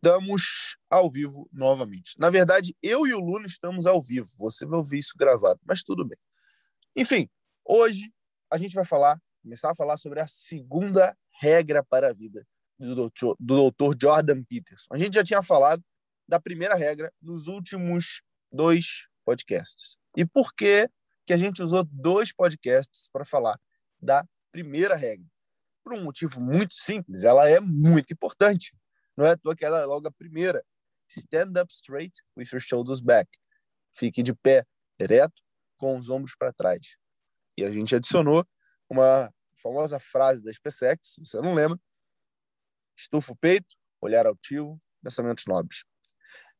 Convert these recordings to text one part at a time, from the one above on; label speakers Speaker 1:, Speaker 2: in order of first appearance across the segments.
Speaker 1: Estamos ao vivo novamente. Na verdade, eu e o Luna estamos ao vivo. Você vai ouvir isso gravado, mas tudo bem. Enfim, hoje a gente vai falar, começar a falar sobre a segunda regra para a vida do doutor, do doutor Jordan Peterson. A gente já tinha falado da primeira regra nos últimos dois podcasts. E por que, que a gente usou dois podcasts para falar da primeira regra? Por um motivo muito simples, ela é muito importante. Não é à toa que ela é logo a primeira. Stand up straight with your shoulders back. Fique de pé, ereto, com os ombros para trás. E a gente adicionou uma famosa frase da SpaceX, se você não lembra, estufa o peito, olhar altivo, pensamentos nobres.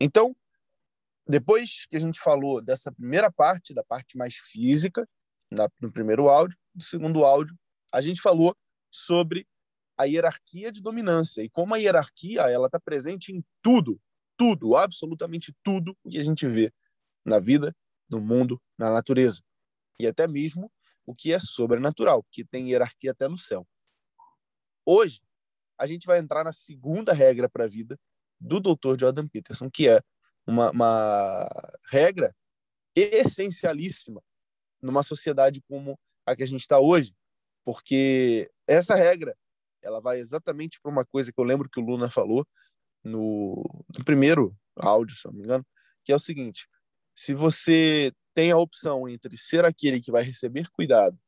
Speaker 1: Então, depois que a gente falou dessa primeira parte, da parte mais física, na, no primeiro áudio, do segundo áudio, a gente falou sobre a hierarquia de dominância e como a hierarquia ela está presente em tudo, tudo, absolutamente tudo que a gente vê na vida, no mundo, na natureza e até mesmo o que é sobrenatural, que tem hierarquia até no céu. Hoje a gente vai entrar na segunda regra para a vida do Dr. Jordan Peterson, que é uma, uma regra essencialíssima numa sociedade como a que a gente está hoje, porque essa regra ela vai exatamente para uma coisa que eu lembro que o Luna falou no, no primeiro áudio, se não me engano, que é o seguinte: se você tem a opção entre ser aquele que vai receber cuidado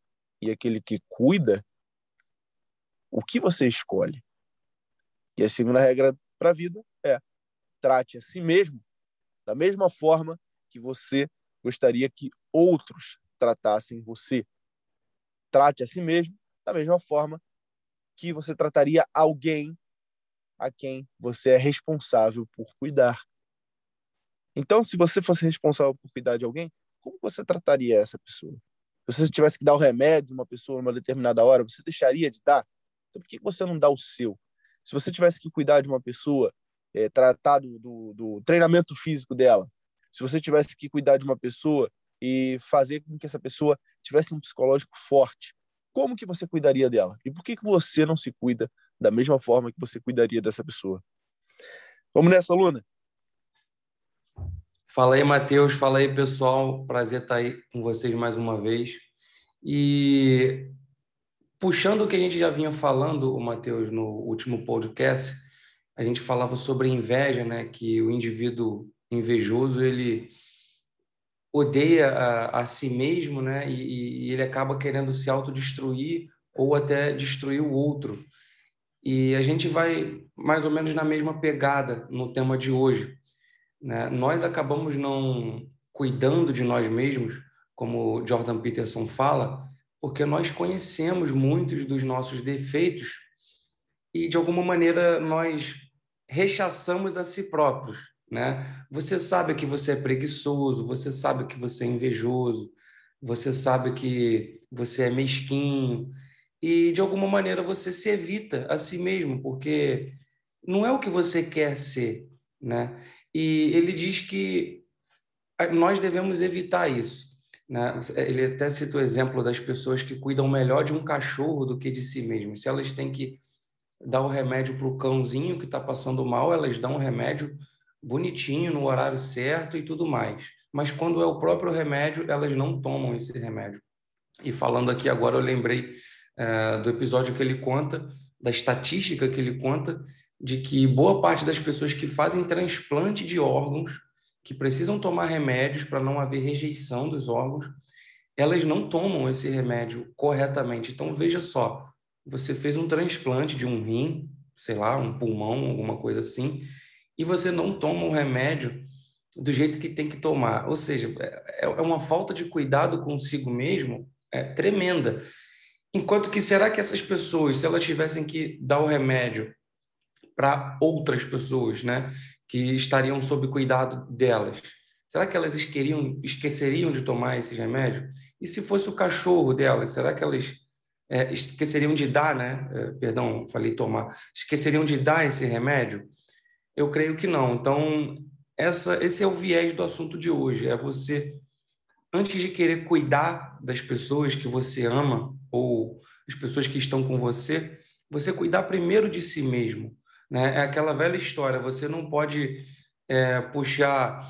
Speaker 1: e aquele que cuida, o que você escolhe? E a segunda regra para a vida é: trate a si mesmo da mesma forma que você gostaria que outros tratassem você. Trate a si mesmo da mesma forma que você trataria alguém a quem você é responsável por cuidar. Então, se você fosse responsável por cuidar de alguém, como você trataria essa pessoa? Se você tivesse que dar o remédio a uma pessoa numa determinada hora, você deixaria de dar? Então, por que você não dá o seu? Se você tivesse que cuidar de uma pessoa, é, tratar do, do, do treinamento físico dela, se você tivesse que cuidar de uma pessoa e fazer com que essa pessoa tivesse um psicológico forte, como que você cuidaria dela? E por que, que você não se cuida da mesma forma que você cuidaria dessa pessoa? Vamos nessa, Luna?
Speaker 2: Fala aí, Matheus. Fala aí, pessoal. Prazer estar aí com vocês mais uma vez. E puxando o que a gente já vinha falando, Matheus, no último podcast, a gente falava sobre inveja, né? Que o indivíduo invejoso, ele odeia a, a si mesmo, né? E, e, ele acaba querendo se autodestruir ou até destruir o outro. E a gente vai mais ou menos na mesma pegada no tema de hoje. Né? Nós acabamos não cuidando de nós mesmos, como Jordan Peterson fala, porque nós conhecemos muitos dos nossos defeitos e, de alguma maneira, nós rechaçamos a si próprios né? Você sabe que você é preguiçoso, você sabe que você é invejoso, você sabe que você é mesquinho e de alguma maneira você se evita a si mesmo, porque não é o que você quer ser, né? E ele diz que nós devemos evitar isso. Né? Ele até cita o exemplo das pessoas que cuidam melhor de um cachorro do que de si mesmo. Se elas têm que dar o remédio para o cãozinho que está passando mal, elas dão o remédio bonitinho, no horário certo e tudo mais. Mas quando é o próprio remédio, elas não tomam esse remédio. E falando aqui agora, eu lembrei é, do episódio que ele conta, da estatística que ele conta, de que boa parte das pessoas que fazem transplante de órgãos, que precisam tomar remédios para não haver rejeição dos órgãos, elas não tomam esse remédio corretamente. Então, veja só, você fez um transplante de um rim, sei lá, um pulmão, alguma coisa assim, e você não toma o remédio do jeito que tem que tomar. Ou seja, é, é uma falta de cuidado consigo mesmo é, tremenda. Enquanto que será que essas pessoas, se elas tivessem que dar o remédio para outras pessoas, né, que estariam sob cuidado delas, será que elas esqueriam, esqueceriam de tomar esse remédio? E se fosse o cachorro delas, será que elas é, esqueceriam de dar, né? É, perdão, falei tomar, esqueceriam de dar esse remédio? Eu creio que não. Então, essa, esse é o viés do assunto de hoje. É você, antes de querer cuidar das pessoas que você ama ou as pessoas que estão com você, você cuidar primeiro de si mesmo. Né? É aquela velha história, você não pode é, puxar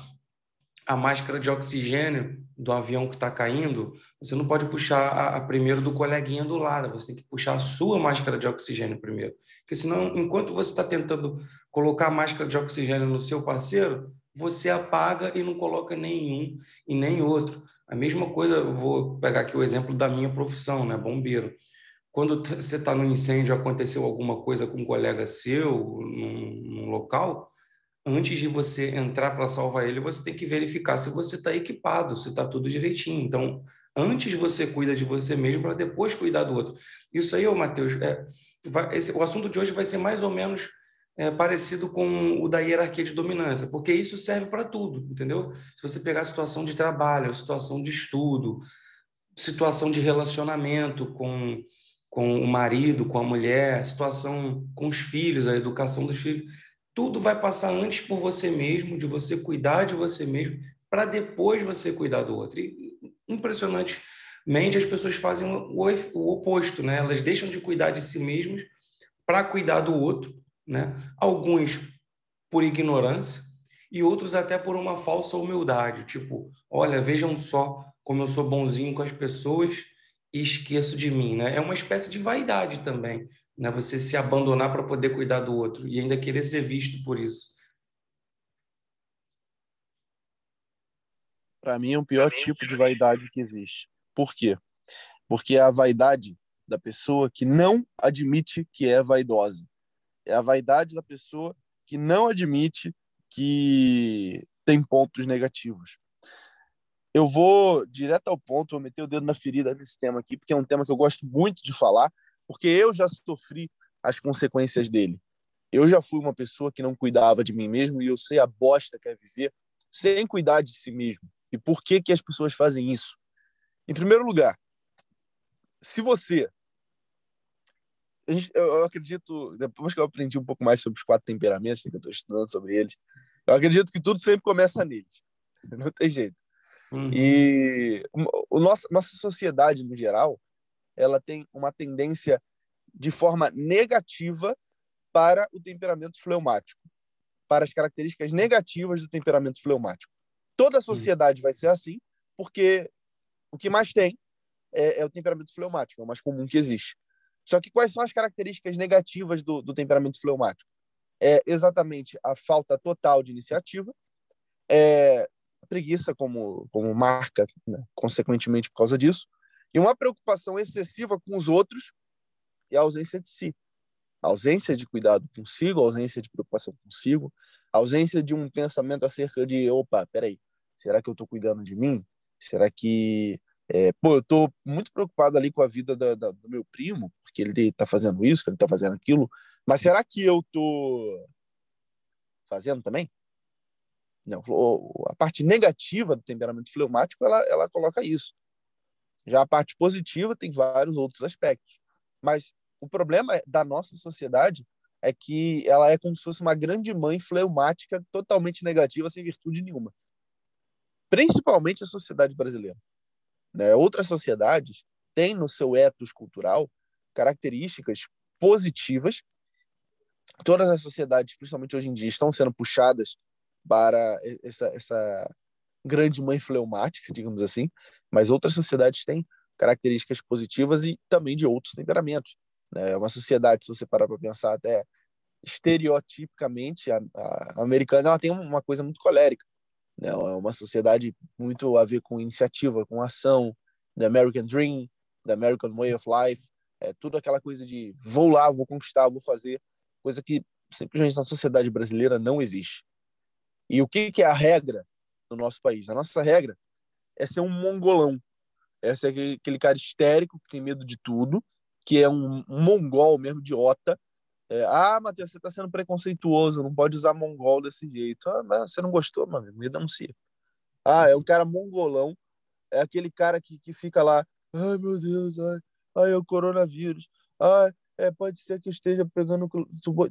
Speaker 2: a máscara de oxigênio do avião que está caindo, você não pode puxar a, a, primeiro do coleguinha do lado, você tem que puxar a sua máscara de oxigênio primeiro. Porque senão, enquanto você está tentando colocar máscara de oxigênio no seu parceiro, você apaga e não coloca nenhum e nem outro. A mesma coisa, vou pegar aqui o exemplo da minha profissão, né, bombeiro. Quando você está no incêndio, aconteceu alguma coisa com um colega seu num, num local, antes de você entrar para salvar ele, você tem que verificar se você está equipado, se está tudo direitinho. Então, antes você cuida de você mesmo para depois cuidar do outro. Isso aí, Matheus, é, vai, esse, o assunto de hoje vai ser mais ou menos é, parecido com o da hierarquia de dominância, porque isso serve para tudo, entendeu? Se você pegar a situação de trabalho, situação de estudo, situação de relacionamento com, com o marido, com a mulher, situação com os filhos, a educação dos filhos, tudo vai passar antes por você mesmo, de você cuidar de você mesmo, para depois você cuidar do outro. E, impressionantemente, as pessoas fazem o, o oposto, né? Elas deixam de cuidar de si mesmas para cuidar do outro né? Alguns por ignorância e outros até por uma falsa humildade, tipo, olha, vejam só como eu sou bonzinho com as pessoas e esqueço de mim, né? É uma espécie de vaidade também, né? Você se abandonar para poder cuidar do outro e ainda querer ser visto por isso.
Speaker 1: Para mim é o pior tipo de vaidade que existe. Por quê? Porque é a vaidade da pessoa que não admite que é vaidosa. É a vaidade da pessoa que não admite que tem pontos negativos. Eu vou direto ao ponto, vou meter o dedo na ferida nesse tema aqui, porque é um tema que eu gosto muito de falar, porque eu já sofri as consequências dele. Eu já fui uma pessoa que não cuidava de mim mesmo e eu sei a bosta que é viver sem cuidar de si mesmo. E por que que as pessoas fazem isso? Em primeiro lugar, se você gente, eu, eu, acredito, depois que eu aprendi um pouco mais sobre os quatro temperamentos, que eu estou estudando sobre eles, eu acredito que tudo sempre começa neles. Não tem jeito. Uhum. E o, o nosso, nossa sociedade, no geral, ela tem uma tendência de forma negativa para o temperamento fleumático, para as características negativas do temperamento fleumático. Toda a sociedade uhum. vai ser assim, porque o que mais tem é, é, o temperamento fleumático, é o mais comum que existe. Só que quais são as características negativas do, do temperamento fleumático? É exatamente a falta total de iniciativa, é preguiça como, como marca, né? consequentemente por causa disso, e uma preocupação excessiva com os outros e a ausência de si. A ausência de cuidado consigo, ausência de preocupação consigo, ausência de um pensamento acerca de, opa, peraí, será que eu estou cuidando de mim? Será que é, pô, eu tô muito preocupado ali com a vida da, da, do meu primo, porque ele tá fazendo isso, ele tá fazendo aquilo, mas será que eu tô fazendo também? Não, a parte negativa do temperamento fleumático, ela, ela coloca isso. Já a parte positiva tem vários outros aspectos. Mas o problema da nossa sociedade é que ela é como se fosse uma grande mãe fleumática totalmente negativa, sem virtude nenhuma. Principalmente a sociedade brasileira. Né? Outras sociedades têm no seu ethos cultural características positivas. Todas as sociedades, principalmente hoje em dia, estão sendo puxadas para essa, essa grande mãe fleumática, digamos assim, mas outras sociedades têm características positivas e também de outros temperamentos. Né? Uma sociedade, se você parar para pensar até estereotipicamente, a, a, americana ela tem uma coisa muito colérica. Né? É uma sociedade muito a ver com iniciativa, com ação, the American Dream, the American Way of Life, é tudo aquela coisa de vou lá, vou conquistar, vou fazer, coisa que simplesmente na sociedade brasileira não existe. E o que, que é a regra no nosso país? A nossa regra é ser um mongolão, é ser aquele, aquele cara histérico que tem medo de tudo, que é um, um mongol mesmo, idiota, é, ah, Matheus, você está sendo preconceituoso, não pode usar mongol desse jeito. Ah, mas você não gostou, mano, me denuncia. Ah, é um cara mongolão, é aquele cara que, que fica lá, ai meu Deus, ai, ai é o coronavírus, ai, é, pode ser que eu esteja pegando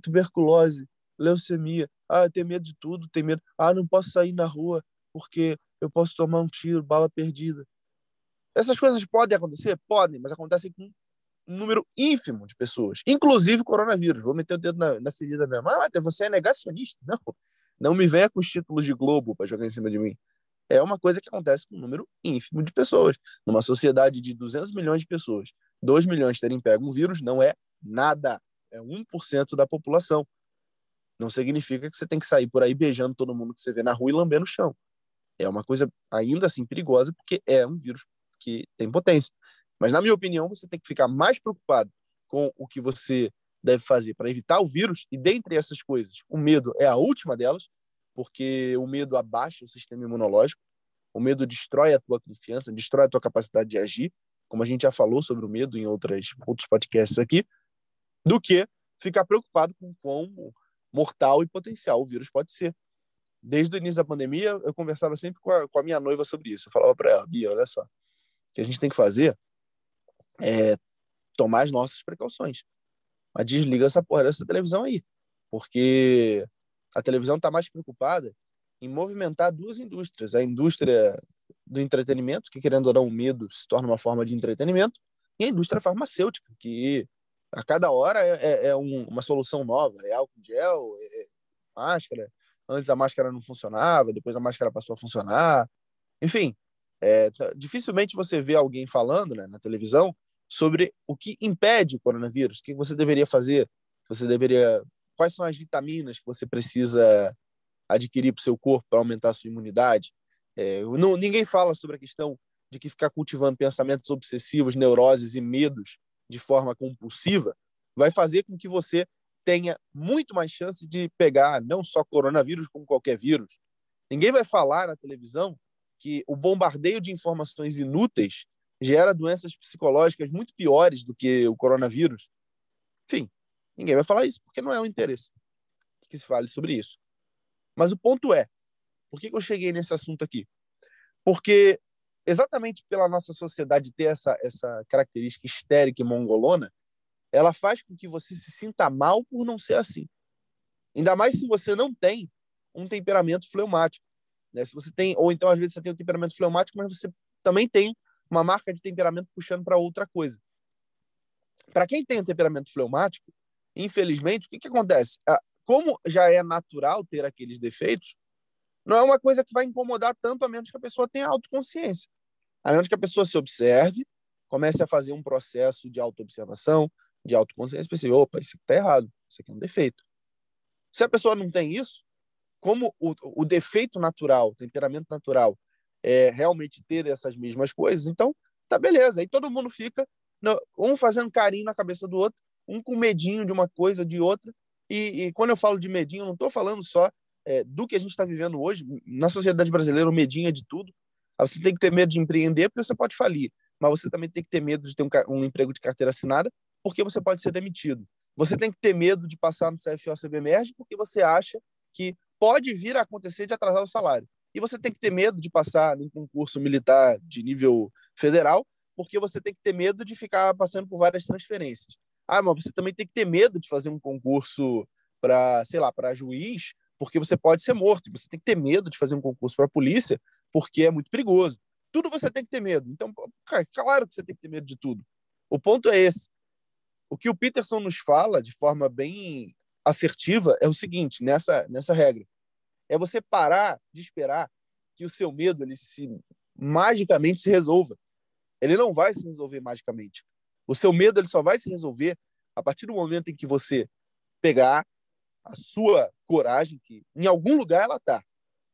Speaker 1: tuberculose, leucemia, ah, tem medo de tudo, tem medo, ah, não posso sair na rua porque eu posso tomar um tiro, bala perdida. Essas coisas podem acontecer? Podem, mas acontecem com um número ínfimo de pessoas, inclusive coronavírus. Vou meter o dedo na, na ferida mesmo. Ah, você é negacionista? Não, não me venha com os títulos de Globo para jogar em cima de mim. É uma coisa que acontece com um número ínfimo de pessoas. Numa sociedade de 200 milhões de pessoas, 2 milhões terem pego um vírus não é nada. É 1% da população. Não significa que você tem que sair por aí beijando todo mundo que você vê na rua e lambendo o chão. É uma coisa ainda assim perigosa, porque é um vírus que tem potência. Mas, na minha opinião, você tem que ficar mais preocupado com o que você deve fazer para evitar o vírus, e dentre essas coisas, o medo é a última delas, porque o medo abaixa o sistema imunológico, o medo destrói a tua confiança, destrói a tua capacidade de agir, como a gente já falou sobre o medo em outras, outros podcasts aqui, do que ficar preocupado com quão mortal e potencial o vírus pode ser. Desde o início da pandemia, eu conversava sempre com a, com a minha noiva sobre isso. Eu falava para ela, Bia, olha só, o que a gente tem que fazer é tomar as nossas precauções. Mas desliga essa porra dessa televisão aí. Porque a televisão está mais preocupada em movimentar duas indústrias. A indústria do entretenimento, que querendo ou não, o medo se torna uma forma de entretenimento, e a indústria farmacêutica, que a cada hora é, é, é um, uma solução nova. É álcool gel, é, é máscara. Antes a máscara não funcionava, depois a máscara passou a funcionar. Enfim, é, dificilmente você vê alguém falando né, na televisão sobre o que impede o coronavírus, o que você deveria fazer, você deveria, quais são as vitaminas que você precisa adquirir para o seu corpo para aumentar a sua imunidade. É, não, ninguém fala sobre a questão de que ficar cultivando pensamentos obsessivos, neuroses e medos de forma compulsiva vai fazer com que você tenha muito mais chance de pegar não só coronavírus, como qualquer vírus. Ninguém vai falar na televisão que o bombardeio de informações inúteis gera doenças psicológicas muito piores do que o coronavírus. Enfim, ninguém vai falar isso, porque não é o interesse que se fale sobre isso. Mas o ponto é, por que eu cheguei nesse assunto aqui? Porque exatamente pela nossa sociedade ter essa, essa característica histérica e mongolona, ela faz com que você se sinta mal por não ser assim. Ainda mais se você não tem um temperamento fleumático. Né? Se você tem, ou então às vezes você tem um temperamento fleumático, mas você também tem uma marca de temperamento puxando para outra coisa. Para quem tem um temperamento fleumático, infelizmente, o que, que acontece? Ah, como já é natural ter aqueles defeitos, não é uma coisa que vai incomodar tanto a menos que a pessoa tenha autoconsciência. A menos que a pessoa se observe, comece a fazer um processo de autoobservação, de autoconsciência, pense, opa, isso aqui está errado, isso aqui é um defeito. Se a pessoa não tem isso, como o, o defeito natural, o temperamento natural, é realmente ter essas mesmas coisas, então tá beleza. Aí todo mundo fica um fazendo carinho na cabeça do outro, um com medinho de uma coisa, de outra. E, e quando eu falo de medinho, eu não estou falando só é, do que a gente está vivendo hoje. Na sociedade brasileira, o medinho é de tudo. Você tem que ter medo de empreender porque você pode falir, mas você também tem que ter medo de ter um, um emprego de carteira assinada porque você pode ser demitido. Você tem que ter medo de passar no CFO CBMERG porque você acha que pode vir a acontecer de atrasar o salário. E você tem que ter medo de passar num concurso militar de nível federal, porque você tem que ter medo de ficar passando por várias transferências. Ah, mas você também tem que ter medo de fazer um concurso para, sei lá, para juiz, porque você pode ser morto. Você tem que ter medo de fazer um concurso para polícia, porque é muito perigoso. Tudo você tem que ter medo. Então, cara, claro que você tem que ter medo de tudo. O ponto é esse. O que o Peterson nos fala de forma bem assertiva é o seguinte, nessa, nessa regra. É você parar de esperar que o seu medo ele se magicamente se resolva. Ele não vai se resolver magicamente. O seu medo ele só vai se resolver a partir do momento em que você pegar a sua coragem, que em algum lugar ela está.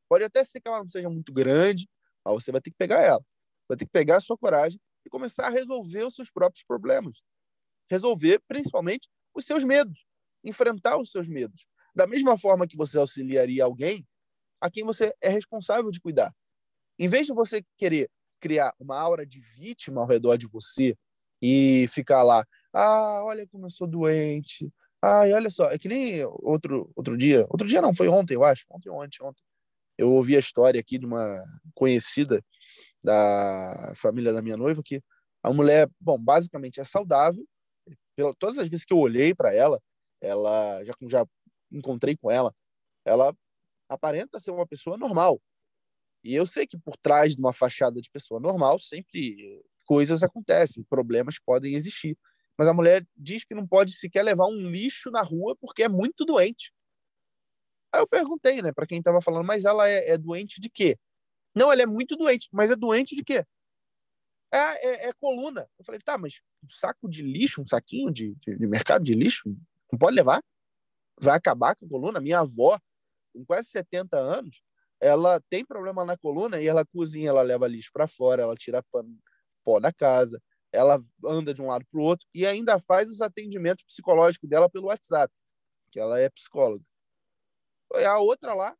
Speaker 1: Pode até ser que ela não seja muito grande, mas você vai ter que pegar ela. Você vai ter que pegar a sua coragem e começar a resolver os seus próprios problemas. Resolver, principalmente, os seus medos enfrentar os seus medos. Da mesma forma que você auxiliaria alguém a quem você é responsável de cuidar. Em vez de você querer criar uma aura de vítima ao redor de você e ficar lá, ah, olha como eu sou doente, ai, olha só, é que nem outro, outro dia, outro dia não, foi ontem, eu acho, ontem ontem, ontem, eu ouvi a história aqui de uma conhecida da família da minha noiva, que a mulher, bom, basicamente é saudável, pela, todas as vezes que eu olhei para ela, ela já já encontrei com ela, ela aparenta ser uma pessoa normal. E eu sei que por trás de uma fachada de pessoa normal sempre coisas acontecem, problemas podem existir. Mas a mulher diz que não pode sequer levar um lixo na rua porque é muito doente. Aí eu perguntei, né, para quem estava falando, mas ela é, é, doente de quê? Não, ela é muito doente, mas é doente de quê? É, é, é coluna. Eu falei, tá, mas um saco de lixo, um saquinho de, de, de mercado de lixo, não pode levar? Vai acabar com a coluna? Minha avó, com quase 70 anos, ela tem problema na coluna e ela cozinha, ela leva lixo para fora, ela tira pano, pó da casa, ela anda de um lado para o outro e ainda faz os atendimentos psicológicos dela pelo WhatsApp, que ela é psicóloga. A outra lá,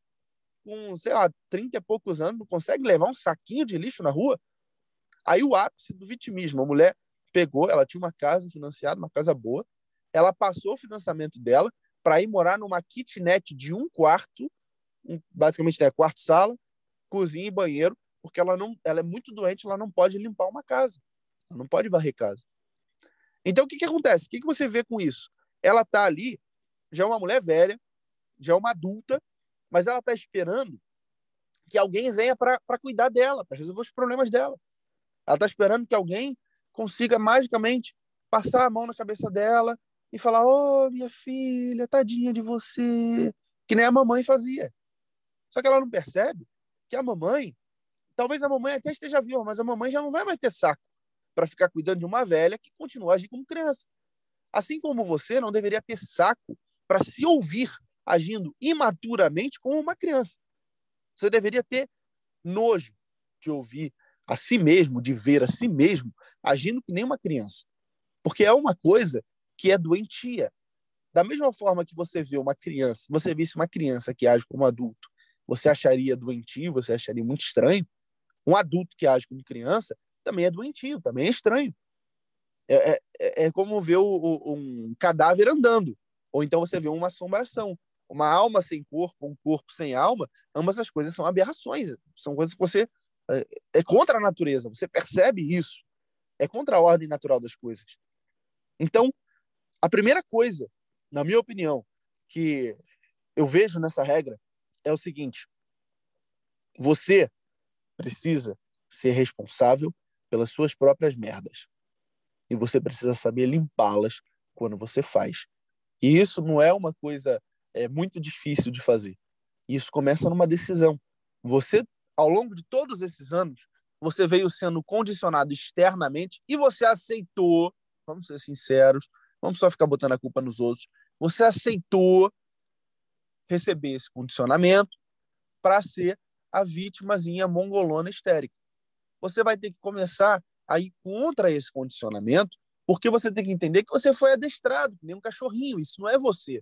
Speaker 1: com, sei lá, 30 e poucos anos, não consegue levar um saquinho de lixo na rua. Aí o ápice do vitimismo, a mulher pegou, ela tinha uma casa financiada, uma casa boa, ela passou o financiamento dela para ir morar numa kitnet de um quarto, basicamente é né, quarto sala, cozinha e banheiro, porque ela não, ela é muito doente, ela não pode limpar uma casa, ela não pode varrer casa. Então o que que acontece? O que que você vê com isso? Ela tá ali, já é uma mulher velha, já é uma adulta, mas ela está esperando que alguém venha para cuidar dela, para resolver os problemas dela. Ela está esperando que alguém consiga magicamente passar a mão na cabeça dela e falar: Ô, oh, minha filha, tadinha de você. Que nem a mamãe fazia. Só que ela não percebe que a mamãe, talvez a mamãe até esteja viva, mas a mamãe já não vai mais ter saco para ficar cuidando de uma velha que continua agindo como criança. Assim como você não deveria ter saco para se ouvir agindo imaturamente como uma criança. Você deveria ter nojo de ouvir a si mesmo, de ver a si mesmo agindo que nem uma criança. Porque é uma coisa que é doentia. Da mesma forma que você vê uma criança, você visse uma criança que age como adulto, você acharia doentio, você acharia muito estranho. Um adulto que age como criança também é doentio, também é estranho. É, é, é como ver o, um cadáver andando, ou então você vê uma assombração uma alma sem corpo, um corpo sem alma, ambas as coisas são aberrações, são coisas que você é, é contra a natureza, você percebe isso, é contra a ordem natural das coisas. Então, a primeira coisa, na minha opinião, que eu vejo nessa regra é o seguinte: você precisa ser responsável pelas suas próprias merdas. E você precisa saber limpá-las quando você faz. E isso não é uma coisa é muito difícil de fazer. Isso começa numa decisão. Você, ao longo de todos esses anos, você veio sendo condicionado externamente e você aceitou, vamos ser sinceros, vamos só ficar botando a culpa nos outros, você aceitou receber esse condicionamento para ser a vítimazinha mongolona histérica. Você vai ter que começar a ir contra esse condicionamento, porque você tem que entender que você foi adestrado, nem um cachorrinho, isso não é você.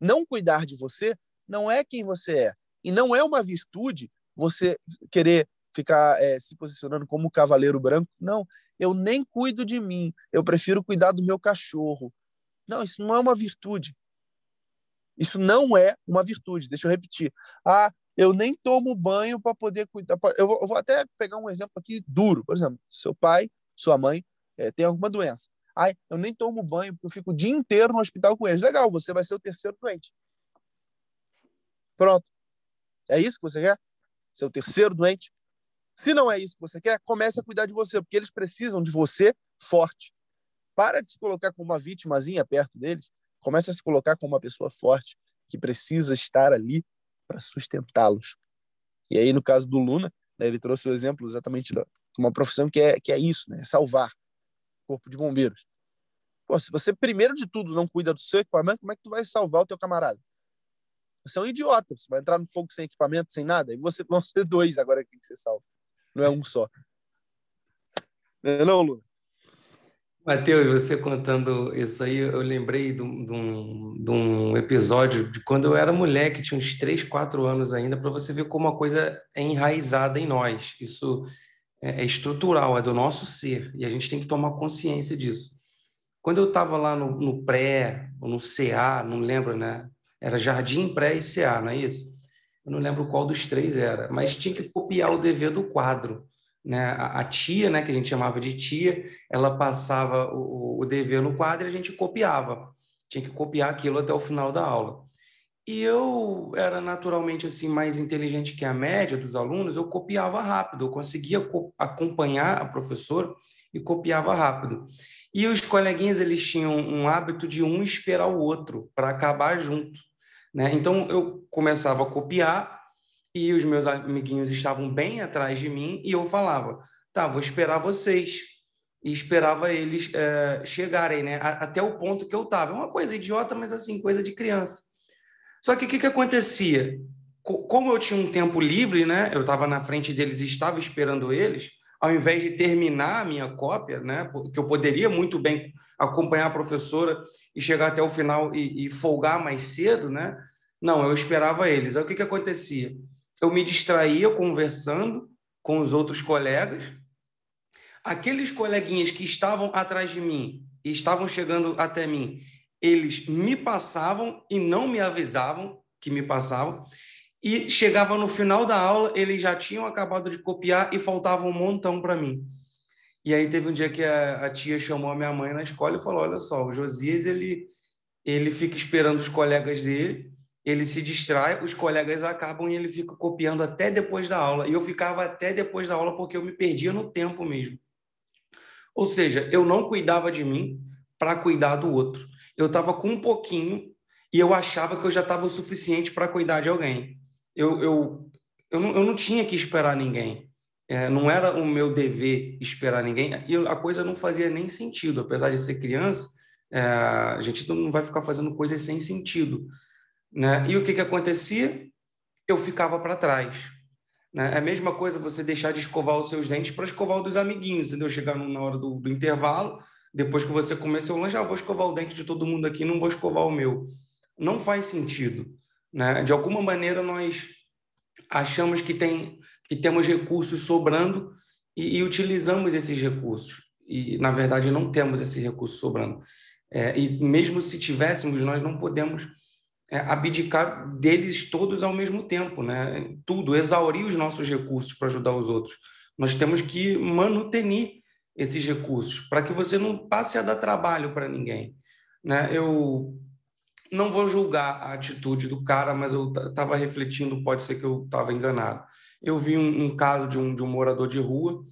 Speaker 1: Não cuidar de você não é quem você é. E não é uma virtude você querer ficar é, se posicionando como cavaleiro branco. Não, eu nem cuido de mim. Eu prefiro cuidar do meu cachorro. Não, isso não é uma virtude. Isso não é uma virtude. Deixa eu repetir. Ah, eu nem tomo banho para poder cuidar. Eu vou, eu vou, até pegar um exemplo aqui duro. Por exemplo, seu pai, sua mãe é, tem alguma doença. Ai, eu nem tomo banho porque eu fico o dia inteiro no hospital com eles. Legal, você vai ser o terceiro doente. Pronto. É isso que você quer? Ser o terceiro doente? Se não é isso que você quer, comece a cuidar de você, porque eles precisam de você forte. Para de se colocar como uma vítimazinha perto deles. Comece a se colocar como uma pessoa forte que precisa estar ali para sustentá-los. E aí, no caso do Luna, né, ele trouxe o exemplo exatamente de uma profissão que é, que é isso, né? É salvar corpo de bombeiros. Pô, se você, primeiro de tudo, não cuida do seu equipamento, como é que tu vai salvar o teu camarada? Você é um idiota. Você vai entrar no fogo sem equipamento, sem nada. E você vão ser dois agora que tem que ser salvo. Não é um só. Não, é não Lu?
Speaker 2: Matheus, você contando isso aí, eu lembrei de um, de um episódio de quando eu era moleque, tinha uns 3, 4 anos ainda, para você ver como a coisa é enraizada em nós. Isso é, é estrutural, é do nosso ser, e a gente tem que tomar consciência disso. Quando eu estava lá no, no, pré, ou no CA, não lembro, né? Era Jardim Pré e CA, não é isso? Eu não lembro qual dos três era, mas tinha que copiar o dever do quadro. Né? A, a tia, né, que a gente chamava de tia, ela passava o, o dever no quadro e a gente copiava. Tinha que copiar aquilo até o final da aula. E eu era naturalmente assim mais inteligente que a média dos alunos, eu copiava rápido, eu conseguia acompanhar a professora e copiava rápido. E os coleguinhas eles tinham um hábito de um esperar o outro para acabar junto. Né? Então eu começava a copiar e os meus amiguinhos estavam bem atrás de mim e eu falava, tá, vou esperar vocês. E esperava eles é, chegarem, né? Até o ponto que eu estava. É uma coisa idiota, mas assim, coisa de criança. Só que o que, que acontecia? Como eu tinha um tempo livre, né? Eu estava na frente deles e estava esperando eles, ao invés de terminar a minha cópia, né? Porque eu poderia muito bem acompanhar a professora e chegar até o final e, e folgar mais cedo, né? Não, eu esperava eles. Aí o que, que acontecia? Eu me distraía conversando com os outros colegas. Aqueles coleguinhas que estavam atrás de mim e estavam chegando até mim, eles me passavam e não me avisavam que me passavam. E chegava no final da aula, eles já tinham acabado de copiar e faltava um montão para mim. E aí teve um dia que a, a, tia chamou a minha mãe na escola e falou: "Olha só, o Josias ele ele fica esperando os colegas dele, ele se distrai, os colegas acabam e ele fica copiando até depois da aula. E eu ficava até depois da aula porque eu me perdia no tempo mesmo. Ou seja, eu não cuidava de mim para cuidar do outro. Eu estava com um pouquinho e eu achava que eu já estava o suficiente para cuidar de alguém eu, eu, eu, não, eu não tinha que esperar ninguém. É, não era o meu dever esperar ninguém. E a coisa não fazia nem sentido. Apesar de ser criança, é, a gente não vai ficar fazendo coisas sem sentido. Né? E o que, que acontecia? Eu ficava para trás. Né? É a mesma coisa você deixar de escovar os seus dentes para escovar o dos amiguinhos, entendeu? Chegar na hora do, do intervalo, depois que você começou o lanche, ah, vou escovar o dente de todo mundo aqui, não vou escovar o meu. Não faz sentido. Né? De alguma maneira, nós achamos que, tem, que temos recursos sobrando e, e utilizamos esses recursos. E, na verdade, não temos esse recurso sobrando. É, e mesmo se tivéssemos, nós não podemos abdicar deles todos ao mesmo tempo, né? Tudo, exaurir os nossos recursos para ajudar os outros. Nós temos que manutenir esses recursos para que você não passe a dar trabalho para ninguém, né? Eu não vou julgar a atitude do cara, mas eu estava refletindo, pode ser que eu estava enganado. Eu vi um, um, caso de um, de um morador de rua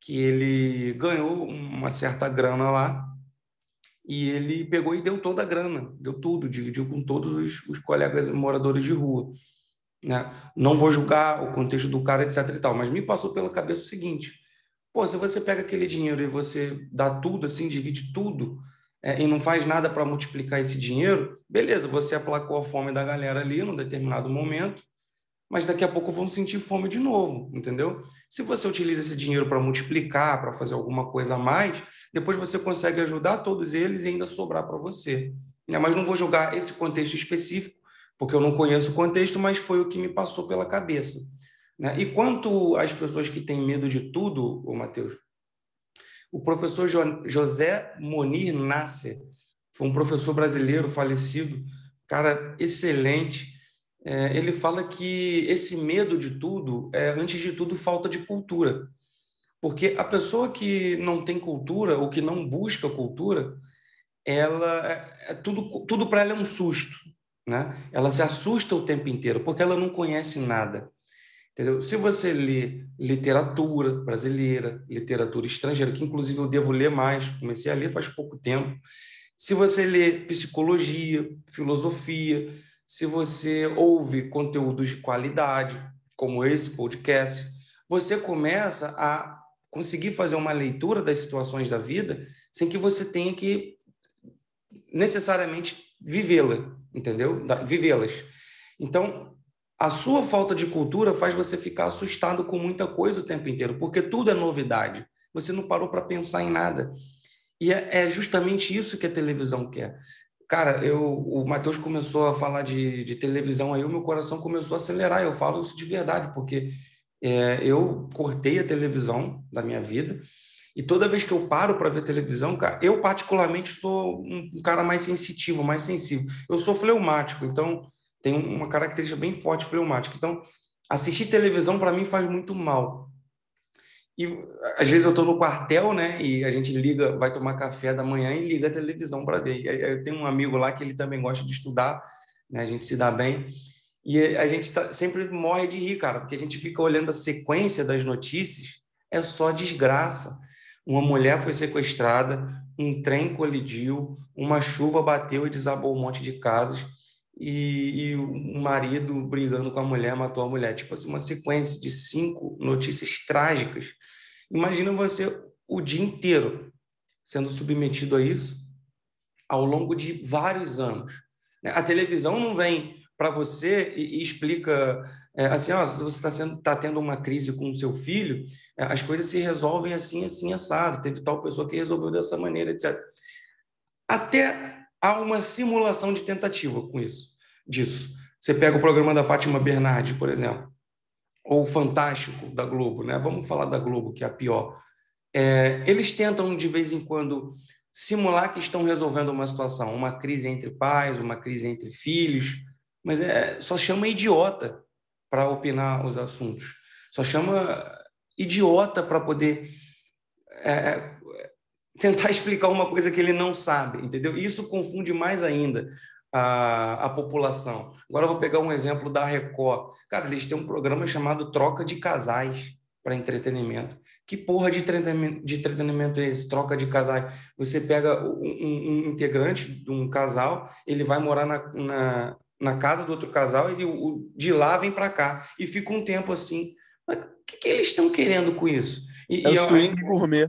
Speaker 2: que ele ganhou uma certa grana lá e ele pegou e deu toda a grana, deu tudo, dividiu com todos os, os colegas moradores de rua. Né? Não vou julgar o contexto do cara, etc e tal, mas me passou pela cabeça o seguinte, pô, se você pega aquele dinheiro e você dá tudo, assim, divide tudo, é, e não faz nada para multiplicar esse dinheiro, beleza, você aplacou a fome da galera ali num determinado momento, mas daqui a pouco vão sentir fome de novo, entendeu? Se você utiliza esse dinheiro para multiplicar, para fazer alguma coisa a mais, depois você consegue ajudar todos eles e ainda sobrar para você. Né? Mas não vou julgar esse contexto específico, porque eu não conheço o contexto, mas foi o que me passou pela cabeça. Né? E quanto às pessoas que têm medo de tudo, ô Matheus, o professor José Monir Nasser, foi um professor brasileiro falecido, cara excelente. É, ele fala que esse medo de tudo é, antes de tudo, falta de cultura. Porque a pessoa que não tem cultura ou que não busca cultura, ela é, é tudo, tudo para ela é um susto. Né? Ela se assusta o tempo inteiro, porque ela não conhece nada. Entendeu? Se você lê literatura brasileira, literatura estrangeira, que inclusive eu devo ler mais, comecei a ler faz pouco tempo. Se você lê psicologia, filosofia, se você ouve conteúdos de qualidade, como esse podcast, você começa a conseguir fazer uma leitura das situações da vida sem que você tenha que necessariamente vivê-la, entendeu? Vivê-las. Então, a sua falta de cultura faz você ficar assustado com muita coisa o tempo inteiro, porque tudo é novidade. Você não parou para pensar em nada. E é, é, justamente isso que a televisão quer. Cara, eu, o Matheus começou a falar de, de televisão aí, o meu coração começou a acelerar. Eu falo isso de verdade, porque é, eu cortei a televisão da minha vida. E toda vez que eu paro para ver televisão, cara, eu particularmente sou um, cara mais sensitivo, mais sensível. Eu sou fleumático, então tem uma característica bem forte fleumática. Então, assistir televisão para mim faz muito mal. E às vezes eu estou no quartel, né? E a gente liga, vai tomar café da manhã e liga a televisão para ver. Eu tenho um amigo lá que ele também gosta de estudar, né? A gente se dá bem. E a gente tá, sempre morre de rir, cara, porque a gente fica olhando a sequência das notícias, é só desgraça. Uma mulher foi sequestrada, um trem colidiu, uma chuva bateu e desabou um monte de casas e, e o marido brigando com a mulher matou a mulher. Tipo assim, uma sequência de cinco notícias trágicas. Imagina você o dia inteiro sendo submetido a isso ao longo de vários anos. Né? A televisão não vem para você e, e explica é, assim, ó, se você está tá tendo uma crise com o seu filho, é, as coisas se resolvem assim, assim, assado. Teve tal pessoa que resolveu dessa maneira, etc. Até há uma simulação de tentativa com isso, disso. Você pega o programa da Fátima Bernardi, por exemplo, ou o Fantástico da Globo, né? Vamos falar da Globo, que é a pior. É, eles tentam, de vez em quando, simular que estão resolvendo uma situação, uma crise entre pais, uma crise entre filhos, mas é, só chama idiota para opinar os assuntos. Só chama idiota para poder é, é, tentar explicar uma coisa que ele não sabe, entendeu? Isso confunde mais ainda a, a população. Agora eu vou pegar um exemplo da Record. Cara, eles têm um programa chamado Troca de Casais para entretenimento. Que porra de entretenimento, de entretenimento é esse? Troca de casais. Você pega um, um, integrante de um casal, ele vai morar na, na, na casa do outro casal e o, de lá vem para cá. E fica um tempo assim. O que, que eles estão querendo com isso? E,
Speaker 1: é e, o swing gourmet.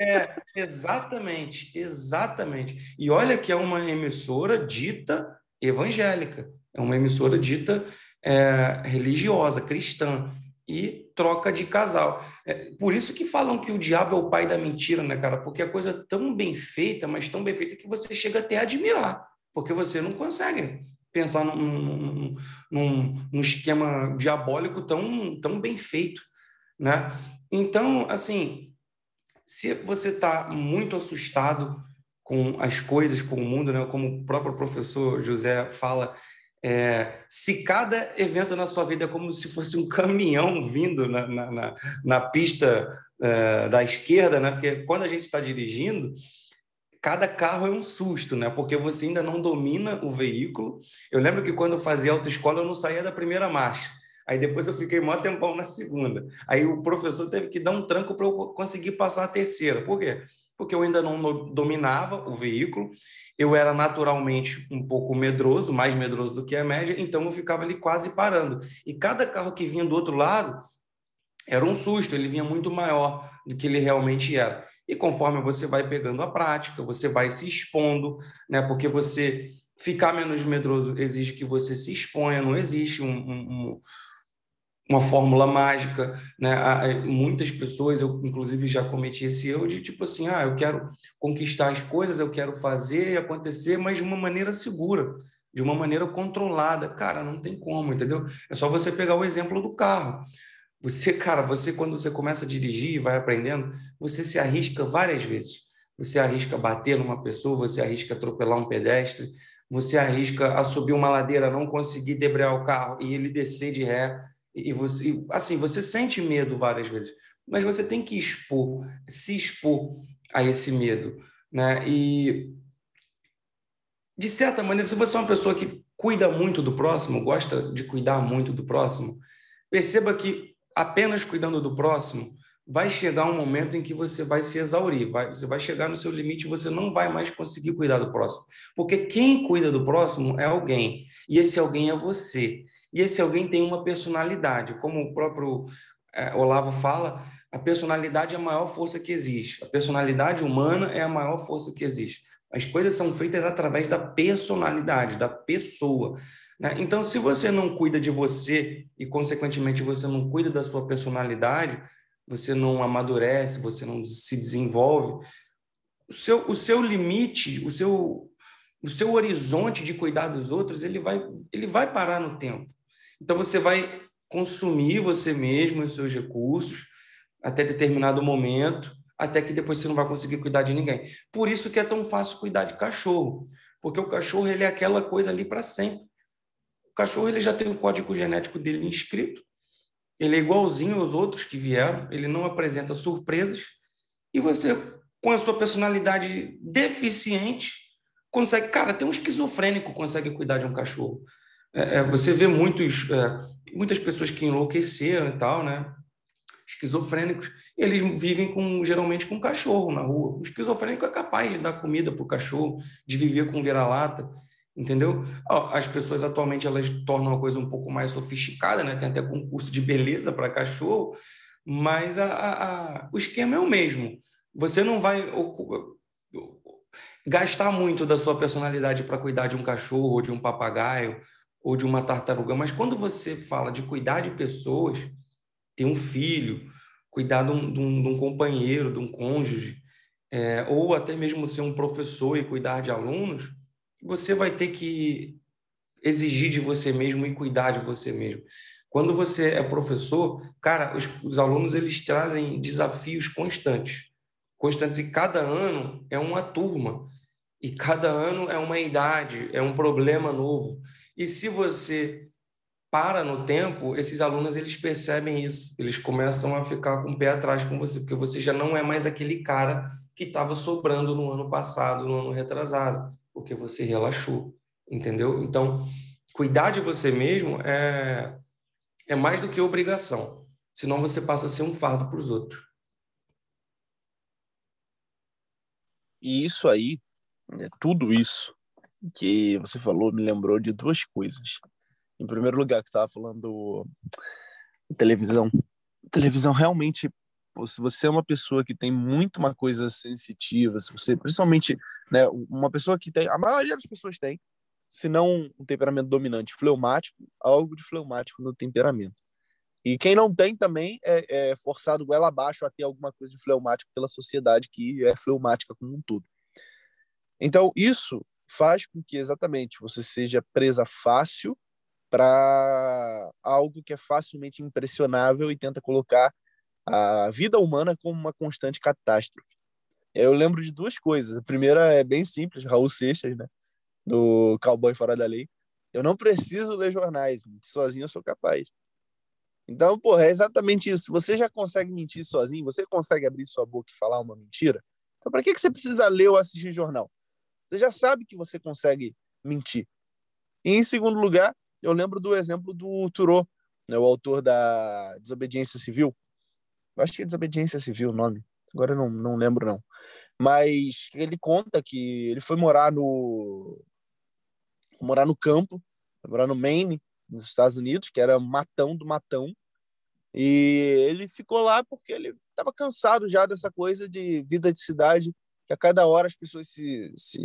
Speaker 2: É, exatamente, exatamente. E olha que é uma emissora dita evangélica, é uma emissora dita é, religiosa, cristã, e troca de casal. É, por isso que falam que o diabo é o pai da mentira, né, cara? Porque a coisa é tão bem feita, mas tão bem feita que você chega até a admirar porque você não consegue pensar num, num, num, esquema diabólico tão, tão bem feito, né? Então, assim, se você está muito assustado com as coisas, com o mundo, né? como o próprio professor José fala, é, se cada evento na sua vida é como se fosse um caminhão vindo na, na, na, na pista é, da esquerda, né? porque quando a gente está dirigindo, cada carro é um susto, né? Porque você ainda não domina o veículo. Eu lembro que quando eu fazia autoescola, eu não saía da primeira marcha. Aí depois eu fiquei mó tempão na segunda. Aí o professor teve que dar um tranco para eu conseguir passar a terceira. Por quê? Porque eu ainda não dominava o veículo, eu era naturalmente um pouco medroso, mais medroso do que a média, então eu ficava ali quase parando. E cada carro que vinha do outro lado era um susto, ele vinha muito maior do que ele realmente era. E conforme você vai pegando a prática, você vai se expondo, né? Porque você ficar menos medroso exige que você se exponha, não existe um, um, uma fórmula mágica, né? Muitas pessoas, eu inclusive já cometi esse erro de tipo assim, ah, eu quero conquistar as coisas, eu quero fazer e acontecer, mas de uma maneira segura, de uma maneira controlada. Cara, não tem como, entendeu? É só você pegar o exemplo do carro. Você, cara, você quando você começa a dirigir e vai aprendendo, você se arrisca várias vezes. Você arrisca bater numa pessoa, você arrisca atropelar um pedestre, você arrisca a subir uma ladeira, não conseguir debrear o carro e ele descer de ré. E você, assim, você sente medo várias vezes, mas você tem que expor, se expor a esse medo, né? E de certa maneira, se você é uma pessoa que cuida muito do próximo, gosta de cuidar muito do próximo, perceba que apenas cuidando do próximo, vai chegar um momento em que você vai se exaurir, vai, você vai chegar no seu limite e você não vai mais conseguir cuidar do próximo. Porque quem cuida do próximo é alguém, e esse alguém é você. E esse alguém tem uma personalidade, como o próprio é, Olavo fala, a personalidade é a maior força que existe. A personalidade humana é a maior força que existe. As coisas são feitas através da personalidade, da pessoa. Né? Então, se você não cuida de você e, consequentemente, você não cuida da sua personalidade, você não amadurece, você não se desenvolve, o seu, o seu limite, o seu, o seu horizonte de cuidar dos outros, ele vai, ele vai parar no tempo. Então, você vai consumir você mesmo, os seus recursos, até determinado momento, até que depois você não vai conseguir cuidar de ninguém. Por isso que é tão fácil cuidar de cachorro, porque o cachorro ele é aquela coisa ali para sempre. O cachorro ele já tem o código genético dele inscrito, ele é igualzinho aos outros que vieram, ele não apresenta surpresas, e você, com a sua personalidade deficiente, consegue. Cara, até um esquizofrênico consegue cuidar de um cachorro. É, é, você vê muitos, é, muitas pessoas que enlouqueceram e tal, né? esquizofrênicos, eles vivem com geralmente com um cachorro na rua. O esquizofrênico é capaz de dar comida para o cachorro, de viver com vira-lata, entendeu? As pessoas atualmente elas tornam a coisa um pouco mais sofisticada, né? Tem até concurso de beleza para cachorro, mas a, a, a, o esquema é o mesmo. Você não vai gastar muito da sua personalidade para cuidar de um cachorro, ou de um papagaio, ou de uma tartaruga, mas quando você fala de cuidar de pessoas, ter um filho, cuidar de um, de um, de um companheiro, de um cônjuge, é, ou até mesmo ser um professor e cuidar de alunos, você vai ter que exigir de você mesmo e cuidar de você mesmo. Quando você é professor, cara, os, os alunos eles trazem desafios constantes, constantes e cada ano é uma turma e cada ano é uma idade, é um problema novo. E se você para no tempo, esses alunos eles percebem isso, eles começam a ficar com o pé atrás com você, porque você já não é mais aquele cara que estava sobrando no ano passado, no ano retrasado, porque você relaxou, entendeu? Então, cuidar de você mesmo é, é mais do que obrigação, senão você passa a ser um fardo para os outros.
Speaker 1: E isso aí, né, tudo isso que você falou me lembrou de duas coisas. Em primeiro lugar, que estava falando televisão. Televisão realmente, se você é uma pessoa que tem muito uma coisa sensitiva, se você, principalmente, né, uma pessoa que tem, a maioria das pessoas tem, se não um temperamento dominante fleumático, algo de fleumático no temperamento. E quem não tem também é, é forçado goela abaixo a ter alguma coisa de fleumático pela sociedade que é fleumática como um todo. Então, isso faz com que exatamente você seja presa fácil para algo que é facilmente impressionável e tenta colocar a vida humana como uma constante catástrofe. Eu lembro de duas coisas. A primeira é bem simples, Raul Seixas, né? Do Cowboy Fora da Lei. Eu não preciso ler jornais, sozinho eu sou capaz. Então, porra, é exatamente isso. Você já consegue mentir sozinho, você consegue abrir sua boca e falar uma mentira. Então, para que, que você precisa ler ou assistir jornal? Você já sabe que você consegue mentir. E, em segundo lugar, eu lembro do exemplo do Turô, né, o autor da Desobediência Civil. Eu acho que é Desobediência Civil o nome. Agora não, não lembro, não. Mas ele conta que ele foi morar no morar no campo, morar no Maine, nos Estados Unidos, que era matão do matão. E ele ficou lá porque ele estava cansado já dessa coisa de vida de cidade que a cada hora as pessoas se, se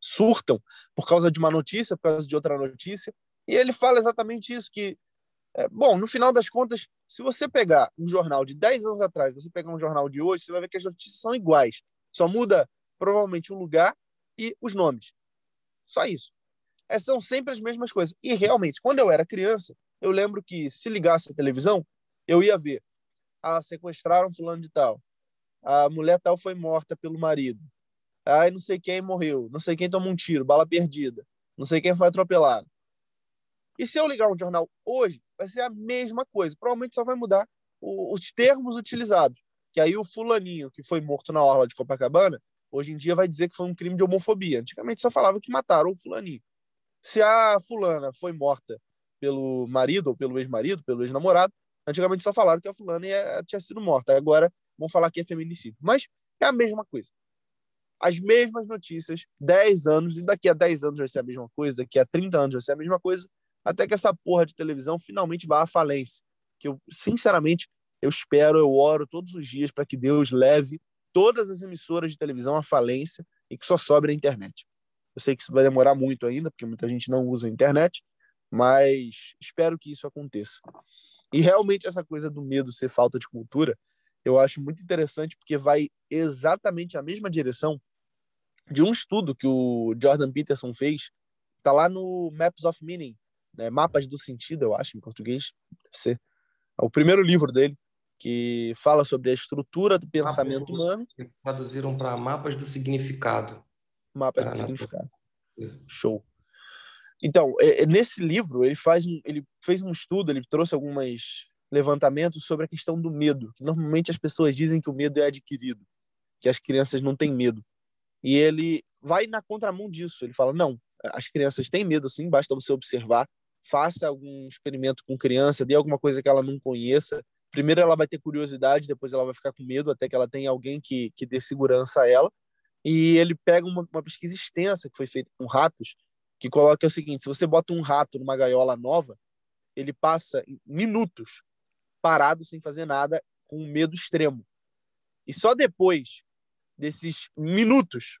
Speaker 1: surtam por causa de uma notícia, por causa de outra notícia. E ele fala exatamente isso, que, é, bom, no final das contas, se você pegar um jornal de 10 anos atrás, você pegar um jornal de hoje, você vai ver que as notícias são iguais. Só muda, provavelmente, o lugar e os nomes. Só isso. É, são sempre as mesmas coisas. E, realmente, quando eu era criança, eu lembro que, se ligasse a televisão, eu ia ver. Ah, sequestraram fulano de tal a mulher tal foi morta pelo marido. Aí não sei quem morreu, não sei quem tomou um tiro, bala perdida, não sei quem foi atropelado. E se eu ligar um jornal hoje, vai ser a mesma coisa. Provavelmente só vai mudar os termos utilizados. Que aí o fulaninho que foi morto na orla de Copacabana, hoje em dia vai dizer que foi um crime de homofobia. Antigamente só falava que mataram o fulaninho. Se a fulana foi morta pelo marido ou pelo ex-marido, pelo ex-namorado, antigamente só falaram que a fulana ia, tinha sido morta. Agora vão falar que é feminicídio. Mas é a mesma coisa. As mesmas notícias, 10 anos, e daqui a 10 anos vai ser a mesma coisa, daqui a 30 anos vai ser a mesma coisa, até que essa porra de televisão finalmente vá à falência. Que eu, sinceramente, eu espero, eu oro todos os dias para que Deus leve todas as emissoras de televisão à falência e que só sobre a internet. Eu sei que isso vai demorar muito ainda, porque muita gente não usa a internet, mas espero que isso aconteça. E realmente essa coisa do medo ser falta de cultura, eu acho muito interessante porque vai exatamente na mesma direção de um estudo que o Jordan Peterson fez, está lá no Maps of Meaning, né? Mapas do Sentido, eu acho, em português, deve ser. É o primeiro livro dele, que fala sobre a estrutura do pensamento mapas humano.
Speaker 2: Traduziram para Mapas do Significado.
Speaker 1: Mapas ah, do Significado. Show. Então, é, é, nesse livro, ele, faz um, ele fez um estudo, ele trouxe algumas levantamento sobre a questão do medo. Que normalmente as pessoas dizem que o medo é adquirido, que as crianças não têm medo. E ele vai na contramão disso. Ele fala: não, as crianças têm medo sim, basta você observar, faça algum experimento com criança, dê alguma coisa que ela não conheça, primeiro ela vai ter curiosidade, depois ela vai ficar com medo, até que ela tenha alguém que, que dê segurança a ela. E ele pega uma, uma pesquisa extensa que foi feita com ratos, que coloca o seguinte: se você bota um rato numa gaiola nova, ele passa minutos parado sem fazer nada, com um medo extremo. E só depois desses minutos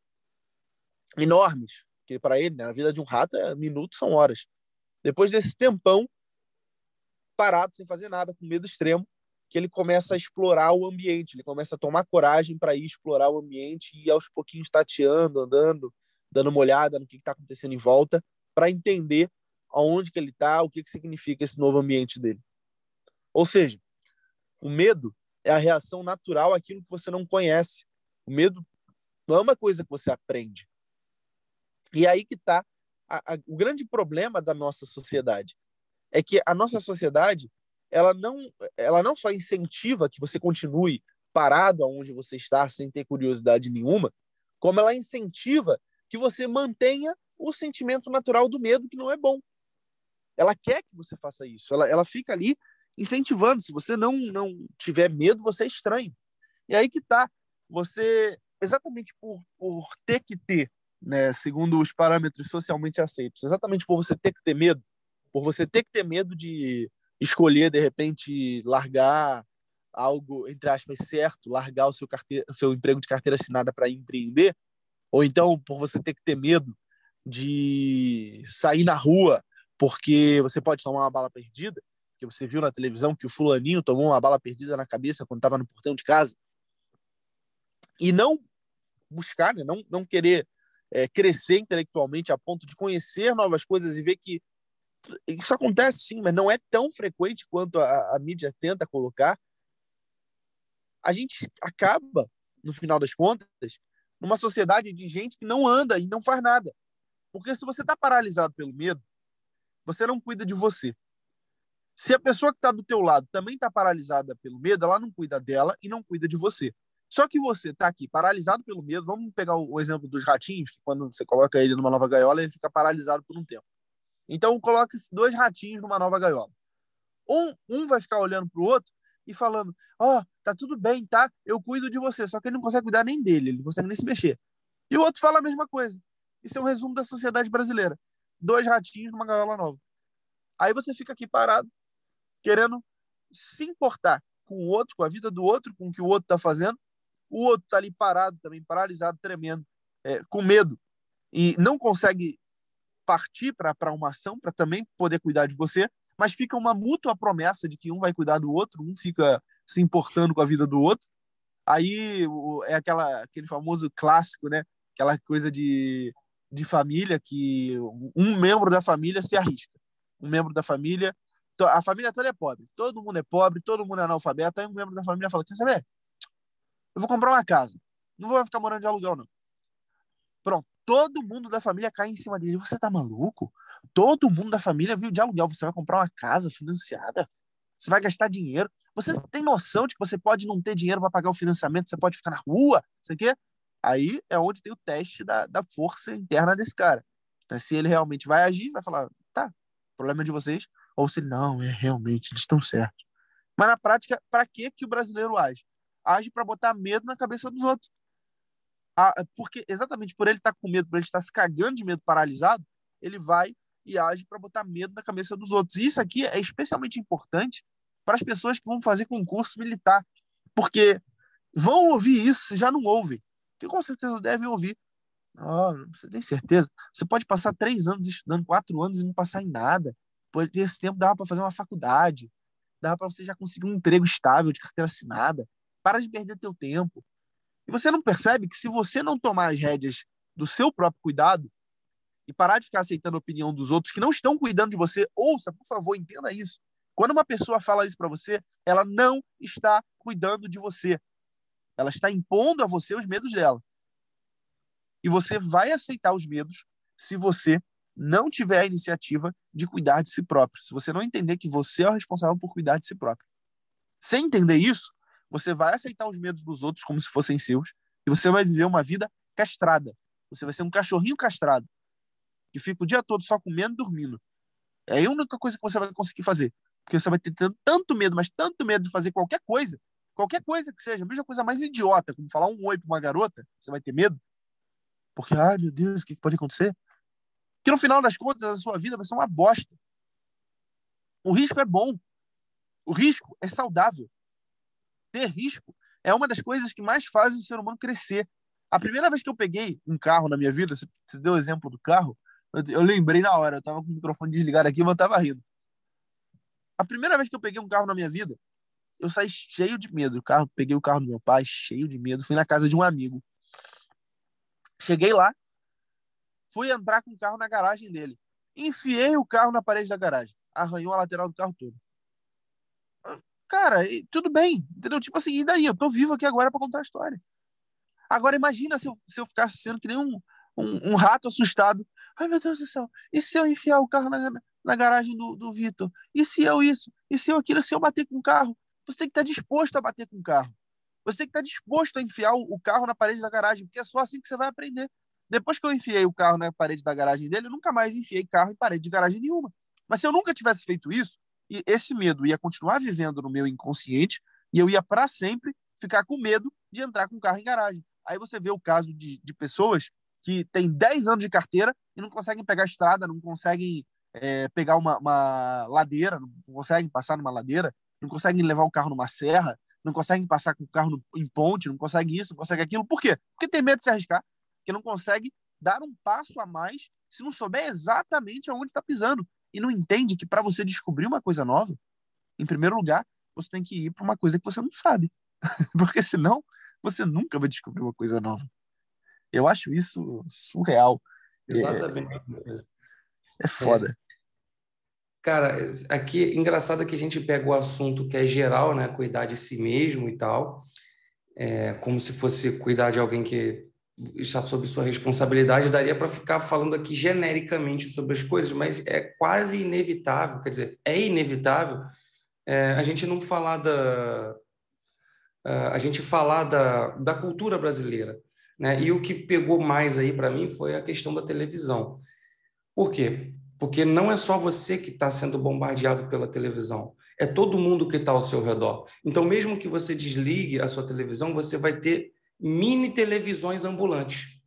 Speaker 1: enormes, que para ele, né, na vida de um rato, é, minutos são horas. Depois desse tempão parado sem fazer nada, com medo extremo, que ele começa a explorar o ambiente, ele começa a tomar coragem para ir explorar o ambiente e aos pouquinhos tateando, andando, dando uma olhada no que está acontecendo em volta, para entender aonde que ele está, o que, que significa esse novo ambiente dele. Ou seja, o medo é a reação natural àquilo que você não conhece. O medo não é uma coisa que você aprende. E aí que está o grande problema da nossa sociedade. É que a nossa sociedade ela não, ela não só incentiva que você continue parado aonde você está sem ter curiosidade nenhuma, como ela incentiva que você mantenha o sentimento natural do medo, que não é bom. Ela quer que você faça isso. Ela, ela fica ali incentivando. Se você não, não tiver medo, você é estranho. E aí que tá. Você, exatamente por, por ter que ter, né, segundo os parâmetros socialmente aceitos, exatamente por você ter que ter medo, por você ter que ter medo de escolher, de repente, largar algo, entre aspas, certo, largar o seu, carteira, o seu emprego de carteira assinada para empreender, ou então por você ter que ter medo de sair na rua porque você pode tomar uma bala perdida, que você viu na televisão que o fulaninho tomou uma bala perdida na cabeça quando estava no portão de casa, e não buscar, né? não, não querer é, crescer intelectualmente a ponto de conhecer novas coisas e ver que isso acontece sim, mas não é tão frequente quanto a, a mídia tenta colocar. A gente acaba, no final das contas, numa sociedade de gente que não anda e não faz nada. Porque se você está paralisado pelo medo, você não cuida de você. Se a pessoa que está do teu lado também está paralisada pelo medo, ela não cuida dela e não cuida de você. Só que você está aqui paralisado pelo medo. Vamos pegar o exemplo dos ratinhos, que quando você coloca ele numa nova gaiola, ele fica paralisado por um tempo. Então, coloque dois ratinhos numa nova gaiola. Um, um vai ficar olhando para o outro e falando: Ó, oh, tá tudo bem, tá? Eu cuido de você. Só que ele não consegue cuidar nem dele, ele não consegue nem se mexer. E o outro fala a mesma coisa. Isso é um resumo da sociedade brasileira. Dois ratinhos numa gaiola nova. Aí você fica aqui parado, querendo se importar com o outro, com a vida do outro, com o que o outro está fazendo. O outro está ali parado também, paralisado, tremendo, é, com medo. E não consegue partir para uma ação para também poder cuidar de você, mas fica uma mútua promessa de que um vai cuidar do outro, um fica se importando com a vida do outro. Aí é aquela, aquele famoso clássico, né? Aquela coisa de, de família que um membro da família se arrisca. Um membro da família, a família toda é pobre, todo mundo é pobre, todo mundo é analfabeto. Aí um membro da família fala: Quer saber? Eu vou comprar uma casa, não vou ficar morando de aluguel, não. Pronto, todo mundo da família cai em cima dele. Você tá maluco? Todo mundo da família viu de aluguel. Você vai comprar uma casa financiada? Você vai gastar dinheiro? Você tem noção de que você pode não ter dinheiro para pagar o financiamento? Você pode ficar na rua? Você quer? Aí é onde tem o teste da, da força interna desse cara. Então, se ele realmente vai agir, vai falar, tá, problema é de vocês. Ou se não, é realmente, eles estão certos. Mas na prática, para que que o brasileiro age? Age para botar medo na cabeça dos outros a, porque exatamente por ele estar tá com medo, por ele estar se cagando de medo, paralisado, ele vai e age para botar medo na cabeça dos outros. E isso aqui é especialmente importante para as pessoas que vão fazer concurso militar, porque vão ouvir isso se já não ouvem, que com certeza devem ouvir. Oh, você tem certeza? Você pode passar três anos estudando, quatro anos e não passar em nada. Por esse tempo dava para fazer uma faculdade, dava para você já conseguir um emprego estável de carteira assinada. Para de perder teu tempo. E você não percebe que se você não tomar as rédeas do seu próprio cuidado e parar de ficar aceitando a opinião dos outros que não estão cuidando de você, ouça, por favor, entenda isso. Quando uma pessoa fala isso para você, ela não está cuidando de você. Ela está impondo a você os medos dela. E você vai aceitar os medos se você não tiver a iniciativa de cuidar de si próprio. Se você não entender que você é o responsável por cuidar de si próprio. Sem entender isso, você vai aceitar os medos dos outros como se fossem seus e você vai viver uma vida castrada. Você vai ser um cachorrinho castrado que fica o dia todo só comendo e dormindo. É a única coisa que você vai conseguir fazer. Porque você vai ter tanto medo, mas tanto medo de fazer qualquer coisa, qualquer coisa que seja, a coisa mais idiota, como falar um oi para uma garota, você vai ter medo. Porque, ai meu Deus, o que pode acontecer? Que no final das contas, a sua vida vai ser uma bosta. O risco é bom. O risco é saudável. Ter risco é uma das coisas que mais fazem o ser humano crescer. A primeira vez que eu peguei um carro na minha vida, você deu o exemplo do carro, eu, lembrei na hora, eu tava com o microfone desligado aqui, mas eu tava rindo. A primeira vez que eu peguei um carro na minha vida, eu saí cheio de medo. O carro, peguei o carro do meu pai, cheio de medo, fui na casa de um amigo. Cheguei lá, fui entrar com o carro na garagem dele. Enfiei o carro na parede da garagem. Arranhou a lateral do carro todo. Cara, tudo bem, entendeu? Tipo assim, e daí? Eu tô vivo aqui agora para contar a história. Agora imagina se eu, se eu ficasse sendo que nem um, um, um, rato assustado. Ai, meu Deus do céu. E se eu enfiar o carro na, na garagem do, do Vitor? E se eu isso? E se eu aquilo? Se eu bater com o carro? Você tem que estar disposto a bater com o carro. Você tem que estar disposto a enfiar o, o carro na parede da garagem, porque é só assim que você vai aprender. Depois que eu enfiei o carro na parede da garagem dele, eu nunca mais enfiei carro em parede de garagem nenhuma. Mas se eu nunca tivesse feito isso, esse medo ia continuar vivendo no meu inconsciente e eu ia para sempre ficar com medo de entrar com o carro em garagem. Aí você vê o caso de, de pessoas que têm 10 anos de carteira e não conseguem pegar estrada, não conseguem é, pegar uma, uma, ladeira, não conseguem passar numa ladeira, não conseguem levar o carro numa serra, não conseguem passar com o carro no, em ponte, não conseguem isso, não conseguem aquilo. Por quê? Porque tem medo de se arriscar, porque não consegue dar um passo a mais se não souber exatamente aonde está pisando. E não entende que para você descobrir uma coisa nova, em primeiro lugar, você tem que ir para uma coisa que você não sabe. Porque senão, você nunca vai descobrir uma coisa nova. Eu acho isso surreal.
Speaker 2: Exatamente.
Speaker 1: É, é foda. É.
Speaker 2: Cara, aqui, engraçado que a gente pega o assunto que é geral, né? Cuidar de si mesmo e tal, é, como se fosse cuidar de alguém que está sob sua responsabilidade. Daria para ficar falando aqui genericamente sobre as coisas, mas é quase inevitável, quer dizer, é inevitável é, a gente não falar da. a gente falar da, da cultura brasileira. Né? E o que pegou mais aí para mim foi a questão da televisão. Por quê? Porque não é só você que está sendo bombardeado pela televisão, é todo mundo que está ao seu redor. Então, mesmo que você desligue a sua televisão, você vai ter mini televisões ambulantes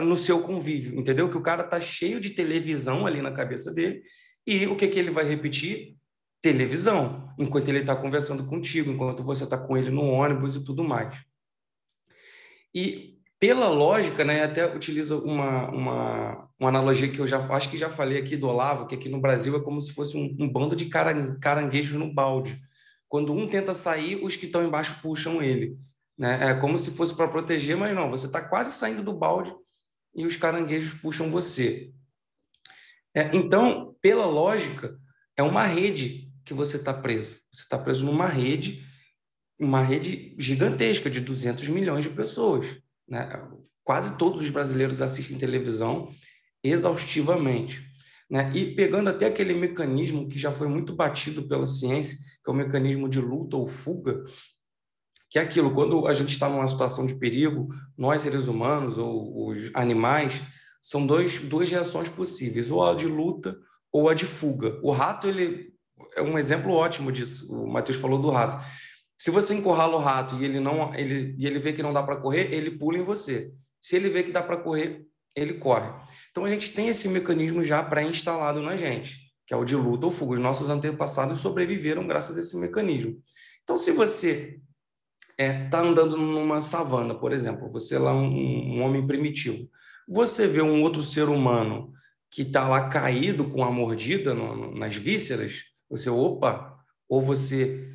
Speaker 2: no seu convívio, entendeu? Que o cara está cheio de televisão ali na cabeça dele e o que, que ele vai repetir? Televisão, enquanto ele está conversando contigo, enquanto você está com ele no ônibus e tudo mais. E pela lógica, né, até utilizo uma, uma, uma analogia que eu já acho que já falei aqui do Olavo, que aqui no Brasil é como se fosse um, um bando de caranguejos no balde. Quando um tenta sair, os que estão embaixo puxam ele. Né? É como se fosse para proteger, mas não, você está quase saindo do balde e os caranguejos puxam você. É, então, pela lógica, é uma rede que você está preso. Você está preso numa rede, uma rede gigantesca de 200 milhões de pessoas. Né? Quase todos os brasileiros assistem televisão exaustivamente. Né? E pegando até aquele mecanismo que já foi muito batido pela ciência, que é o mecanismo de luta ou fuga, que é aquilo, quando a gente está numa situação de perigo, nós seres humanos ou os animais, são dois, duas reações possíveis, ou a de luta ou a de fuga. O rato, ele é um exemplo ótimo disso, o Matheus falou do rato. Se você encurrala o rato e ele não ele e ele vê que não dá para correr, ele pula em você. Se ele vê que dá para correr, ele corre. Então a gente tem esse mecanismo já pré-instalado na gente, que é o de luta ou fuga. Os nossos antepassados sobreviveram graças a esse mecanismo. Então se você é, tá andando numa savana, por exemplo, você é lá um, um homem primitivo, você vê um outro ser humano que está lá caído com a mordida no, no, nas vísceras, você, opa, ou você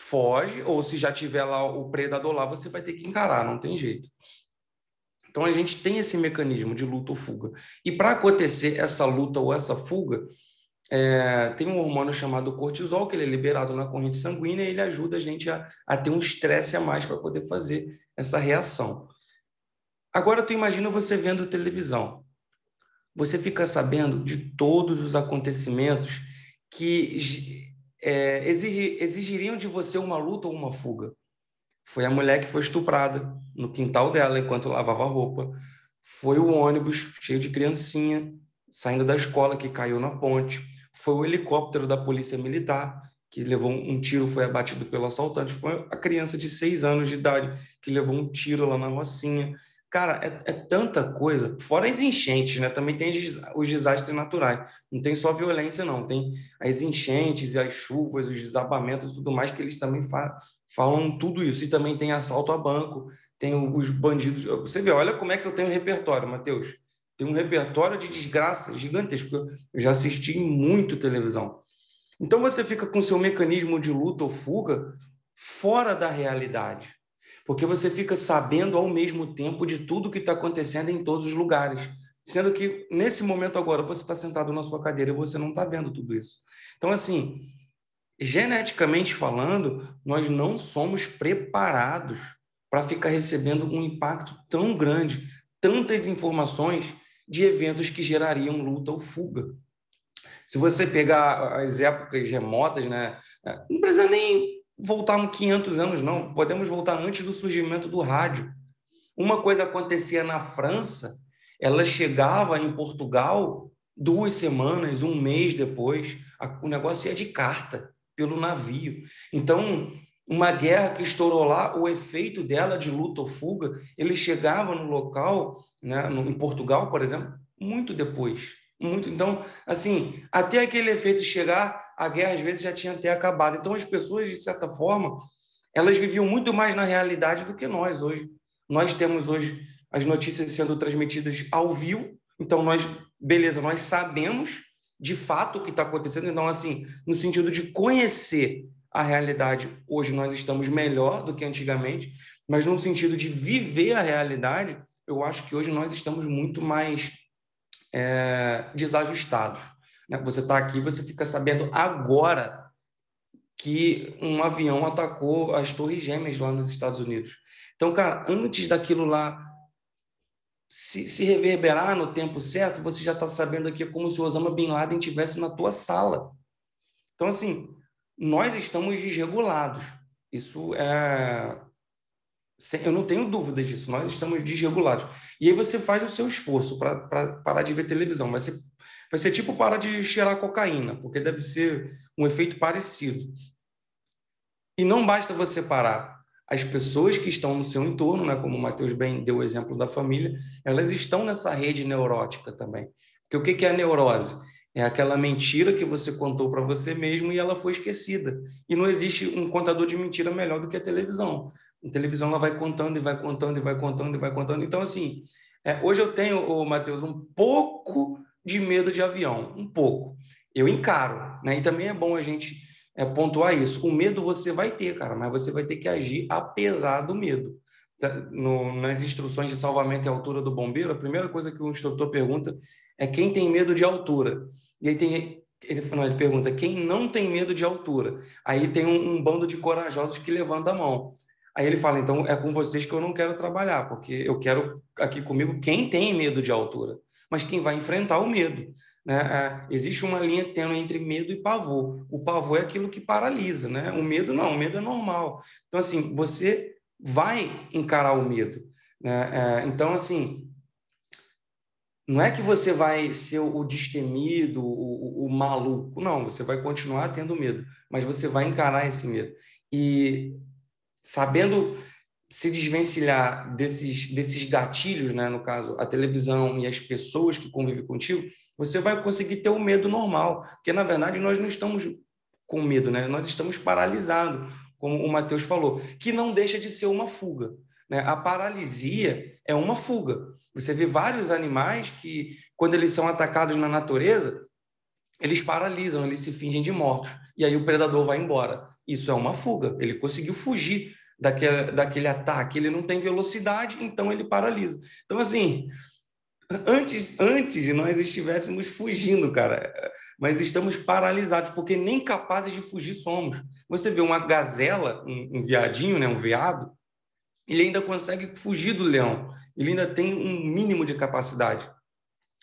Speaker 2: foge, ou se já tiver lá o predador lá, você vai ter que encarar, não tem jeito. Então a gente tem esse mecanismo de luta ou fuga. E para acontecer essa luta ou essa fuga, é, tem um hormônio chamado cortisol, que ele é liberado na corrente sanguínea e ele ajuda a gente a, a ter um estresse a mais para poder fazer essa reação. Agora tu imagina você vendo televisão. Você fica sabendo de todos os acontecimentos que é, exigir, exigiriam de você uma luta ou uma fuga. Foi a mulher que foi estuprada no quintal dela enquanto lavava roupa. Foi o ônibus cheio de criancinha saindo da escola que caiu na ponte. Foi o helicóptero da Polícia Militar, que levou um tiro, foi abatido pelo assaltante. Foi a criança de seis anos de idade que levou um tiro lá na Rocinha. Cara, é, é, tanta coisa. Fora as enchentes, né? Também tem os desastres naturais. Não tem só violência, não. Tem as enchentes e as chuvas, os desabamentos e tudo mais, que eles também fa falam tudo isso. E também tem assalto a banco, tem os bandidos. Você vê, olha como é que eu tenho repertório, Matheus. Tem um repertório de desgraça gigantesco. Eu já assisti muito televisão. Então você fica com seu mecanismo de luta ou fuga fora da realidade porque você fica sabendo ao mesmo tempo de tudo que está acontecendo em todos os lugares. Sendo que, nesse momento agora, você está sentado na sua cadeira e você não está vendo tudo isso. Então, assim, geneticamente falando, nós não somos preparados para ficar recebendo um impacto tão grande, tantas informações de eventos que gerariam luta ou fuga. Se você pegar as épocas remotas, né, não precisa nem voltar 500 anos, não. Podemos voltar antes do surgimento do rádio. Uma coisa acontecia na França, ela chegava em Portugal duas semanas, um mês depois, o negócio ia de carta pelo navio. Então, uma guerra que estourou lá, o efeito dela de luta ou fuga, ele chegava no local, né, em Portugal, por exemplo, muito depois. Muito. Então, assim, até aquele efeito chegar, a guerra às vezes já tinha até acabado. Então, as pessoas, de certa forma, elas viviam muito mais na realidade do que nós hoje. Nós temos hoje as notícias sendo transmitidas ao vivo, então nós, beleza, nós sabemos de fato o que está acontecendo. Então, assim, no sentido de conhecer a realidade, hoje nós estamos melhor do que antigamente, mas no sentido de viver a realidade, eu acho que hoje nós estamos muito mais é, desajustados. Né? Você está aqui, você fica sabendo agora que um avião atacou as Torres Gêmeas lá nos Estados Unidos. Então, cara, antes daquilo lá se, se reverberar no tempo certo, você já está sabendo aqui como se o Osama Bin Laden estivesse na tua sala. Então, assim, nós estamos desregulados. Isso é. Eu não tenho dúvida disso. Nós estamos desregulados. E aí você faz o seu esforço para parar de ver televisão. Vai ser Vai ser tipo parar de cheirar cocaína, porque deve ser um efeito parecido. E não basta você parar. As pessoas que estão no seu entorno, né, como o Matheus bem deu o exemplo da família, elas estão nessa rede neurótica também. Porque o que é a neurose? É aquela mentira que você contou para você mesmo e ela foi esquecida. E não existe um contador de mentira melhor do que a televisão. A televisão ela vai contando e vai contando e vai contando e vai contando. Então, assim, é, hoje eu tenho, Matheus, um pouco de medo de avião, um pouco. Eu encaro, né? E também é bom a gente é, pontuar isso. O medo você vai ter, cara, mas você vai ter que agir apesar do medo. Tá, no, nas instruções de salvamento e altura do bombeiro, a primeira coisa que o instrutor pergunta é quem tem medo de altura. E aí tem ele, não, ele pergunta quem não tem medo de altura. Aí tem um, um, bando de corajosos que levanta a mão. Aí ele fala, então é com vocês que eu não quero trabalhar, porque eu quero aqui comigo quem tem medo de altura mas quem vai enfrentar o medo. Né? É, existe uma linha tênue entre medo e pavor. O pavor é aquilo que paralisa, né? O medo não, o medo é normal. Então, assim, você vai encarar o medo. Né? É, então, assim, não é que você vai ser o destemido, o, o, o, maluco. Não, você vai continuar tendo medo, mas você vai encarar esse medo. E sabendo se desvencilhar desses, desses gatilhos, né, no caso, a televisão e as pessoas que convivem contigo, você vai conseguir ter o medo normal, porque na verdade nós não estamos com medo, né? Nós estamos paralisados, como o Matheus falou, que não deixa de ser uma fuga. Né? A paralisia é uma fuga. Você vê vários animais que, quando eles são atacados na natureza, eles paralisam, eles se fingem de mortos. E aí o predador vai embora. Isso é uma fuga. Ele conseguiu fugir daquele, daquele ataque, ele não tem velocidade, então ele paralisa. Então, assim, antes, antes nós estivéssemos fugindo, cara, mas estamos paralisados, porque nem capazes de fugir somos. Você vê uma gazela, um, um viadinho, né, um veado, ele ainda consegue fugir do leão, ele ainda tem um mínimo de capacidade.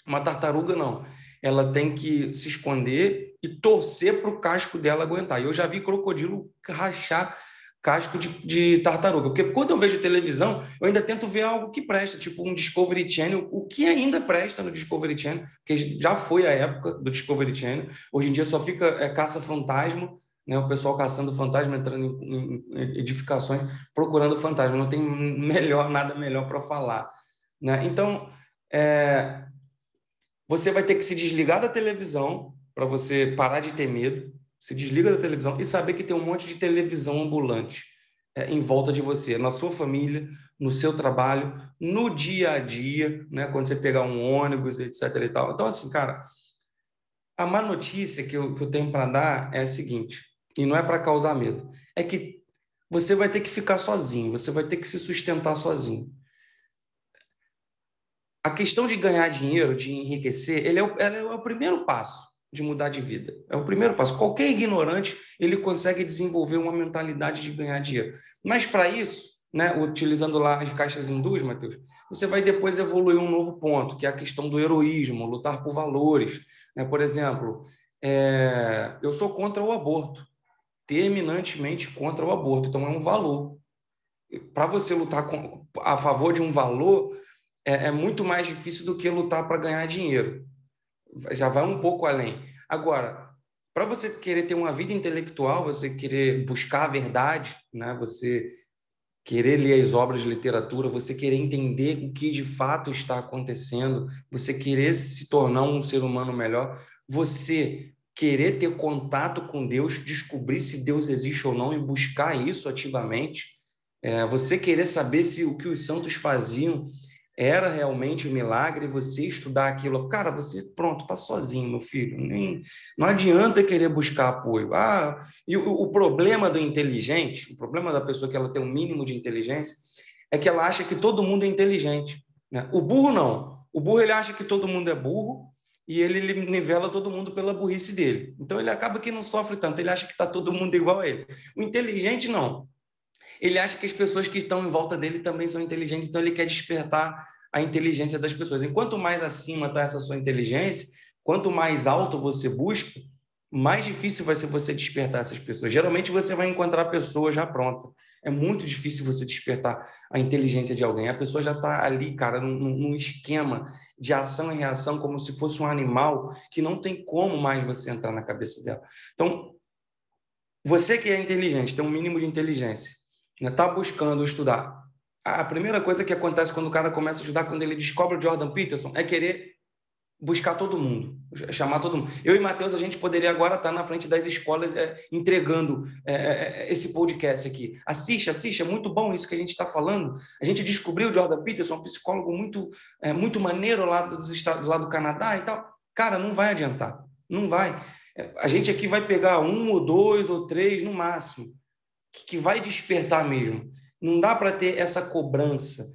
Speaker 2: Uma tartaruga, não. Ela tem que se esconder e torcer para o casco dela aguentar. E eu já vi crocodilo rachar casco de, de, tartaruga. Porque quando eu vejo televisão, eu ainda tento ver algo que presta, tipo um Discovery Channel, o que ainda presta no Discovery Channel, que já foi a época do Discovery Channel. Hoje em dia só fica é, caça-fantasma, né? o pessoal caçando fantasma, entrando em, em edificações, procurando fantasma. Não tem melhor nada melhor para falar. Né? Então, é, você vai ter que se desligar da televisão para você parar de ter medo, se desliga da televisão e saber que tem um monte de televisão ambulante é, em volta de você, na sua família, no seu trabalho, no dia a dia, né? Quando você pegar um ônibus, etc. E tal. Então, assim, cara, a má notícia que eu, que eu tenho para dar é a seguinte, e não é para causar medo, é que você vai ter que ficar sozinho, você vai ter que se sustentar sozinho. A questão de ganhar dinheiro, de enriquecer, ele é o, é o primeiro passo de mudar de vida. É o primeiro passo. Qualquer ignorante, ele consegue desenvolver uma mentalidade de ganhar dinheiro. Mas para isso, né, utilizando lá as caixas hindus, Matheus, você vai depois evoluir um novo ponto, que é a questão do heroísmo, lutar por valores. Né? Por exemplo, é, eu sou contra o aborto, terminantemente contra o aborto, então é um valor. Para você lutar com, a favor de um valor, é, é muito mais difícil do que lutar para ganhar dinheiro já vai um pouco além. Agora, para você querer ter uma vida intelectual, você querer buscar a verdade, né? Você querer ler as obras de literatura, você querer entender o que de fato está acontecendo, você querer se tornar um ser humano melhor, você querer ter contato com Deus, descobrir se Deus existe ou não e buscar isso ativamente, é, você querer saber se o que os santos faziam era realmente um milagre você estudar aquilo. Cara, você, pronto, está sozinho, meu filho. Nem, não adianta querer buscar apoio. Ah, e o, o, problema do inteligente, o problema da pessoa que ela tem um mínimo de inteligência, é que ela acha que todo mundo é inteligente. Né? O burro não. O burro ele acha que todo mundo é burro e ele nivela todo mundo pela burrice dele. Então ele acaba que não sofre tanto, ele acha que está todo mundo igual a ele. O inteligente não. Ele acha que as pessoas que estão em volta dele também são inteligentes, então ele quer despertar a inteligência das pessoas. Enquanto mais acima está essa sua inteligência, quanto mais alto você busca, mais difícil vai ser você despertar essas pessoas. Geralmente você vai encontrar pessoas já prontas. É muito difícil você despertar a inteligência de alguém. A pessoa já está ali, cara, num, num, esquema de ação e reação, como se fosse um animal, que não tem como mais você entrar na cabeça dela. Então, você que é inteligente, tem um mínimo de inteligência, está né, buscando estudar a primeira coisa que acontece quando o cara começa a ajudar, quando ele descobre o Jordan Peterson, é querer buscar todo mundo, chamar todo mundo. Eu e Matheus, a gente poderia agora estar na frente das escolas é, entregando é, é, é esse podcast aqui. Assiste, assiste, é muito bom isso que a gente está falando. A gente descobriu o Jordan Peterson, um psicólogo muito, é, muito maneiro lá dos Estados, lá do Canadá e tal. Cara, não vai adiantar, não vai. É, a gente aqui vai pegar um ou dois ou três no máximo, que, que vai despertar mesmo. Não dá para ter essa cobrança.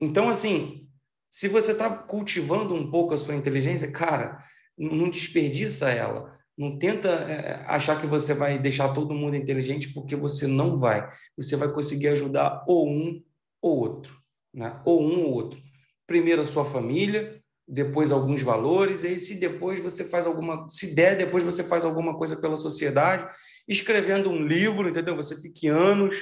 Speaker 2: Então, assim, se você está cultivando um pouco a sua inteligência, cara, não desperdiça ela. Não tenta é, achar que você vai deixar todo mundo inteligente, porque você não vai. Você vai conseguir ajudar ou um ou outro. Né? Ou um ou outro. Primeiro a sua família, depois alguns valores, e aí se depois você faz alguma, se der, depois você faz alguma coisa pela sociedade, escrevendo um livro, entendeu? Você fique anos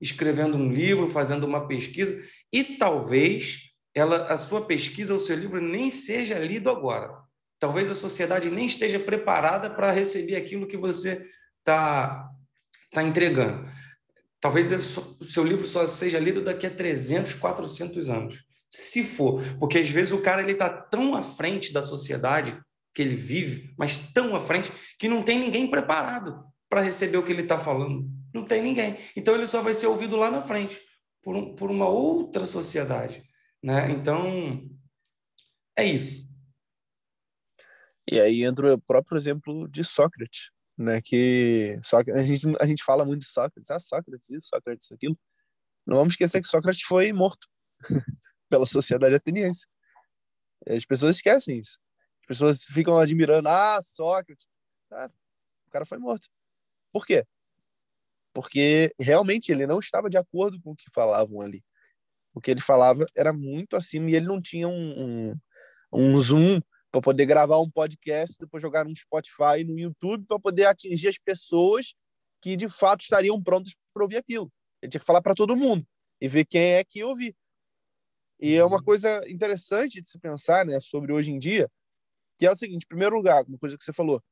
Speaker 2: escrevendo um livro, fazendo uma pesquisa, e talvez ela, a sua pesquisa, o seu livro nem seja lido agora. Talvez a sociedade nem esteja preparada para receber aquilo que você está tá entregando. Talvez o seu livro só seja lido daqui a 300, 400 anos. Se for, porque às vezes o cara ele está tão à frente da sociedade que ele vive, mas tão à frente que não tem ninguém preparado para receber o que ele está falando. Não tem ninguém. Então ele só vai ser ouvido lá na frente, por, um, por uma outra sociedade. Né? Então, é isso.
Speaker 1: E aí entra o próprio exemplo de Sócrates, né? Que Sócrates, a, gente, a gente fala muito de Sócrates, ah, Sócrates isso, Sócrates aquilo. Não vamos esquecer que Sócrates foi morto pela sociedade ateniense. As pessoas esquecem isso. As pessoas ficam admirando, ah, Sócrates. Ah, o cara foi morto. Por quê? Porque realmente ele não estava de acordo com o que falavam ali. O que ele falava era muito acima e ele não tinha um, um, um zoom para poder gravar um podcast, depois jogar no Spotify, no YouTube, para poder atingir as pessoas que de fato estariam prontas para ouvir aquilo. Ele tinha que falar para todo mundo e ver quem é que ouvir. E é uma uhum. coisa interessante de se pensar né, sobre hoje em dia, que é o seguinte: em primeiro lugar, uma coisa que você falou,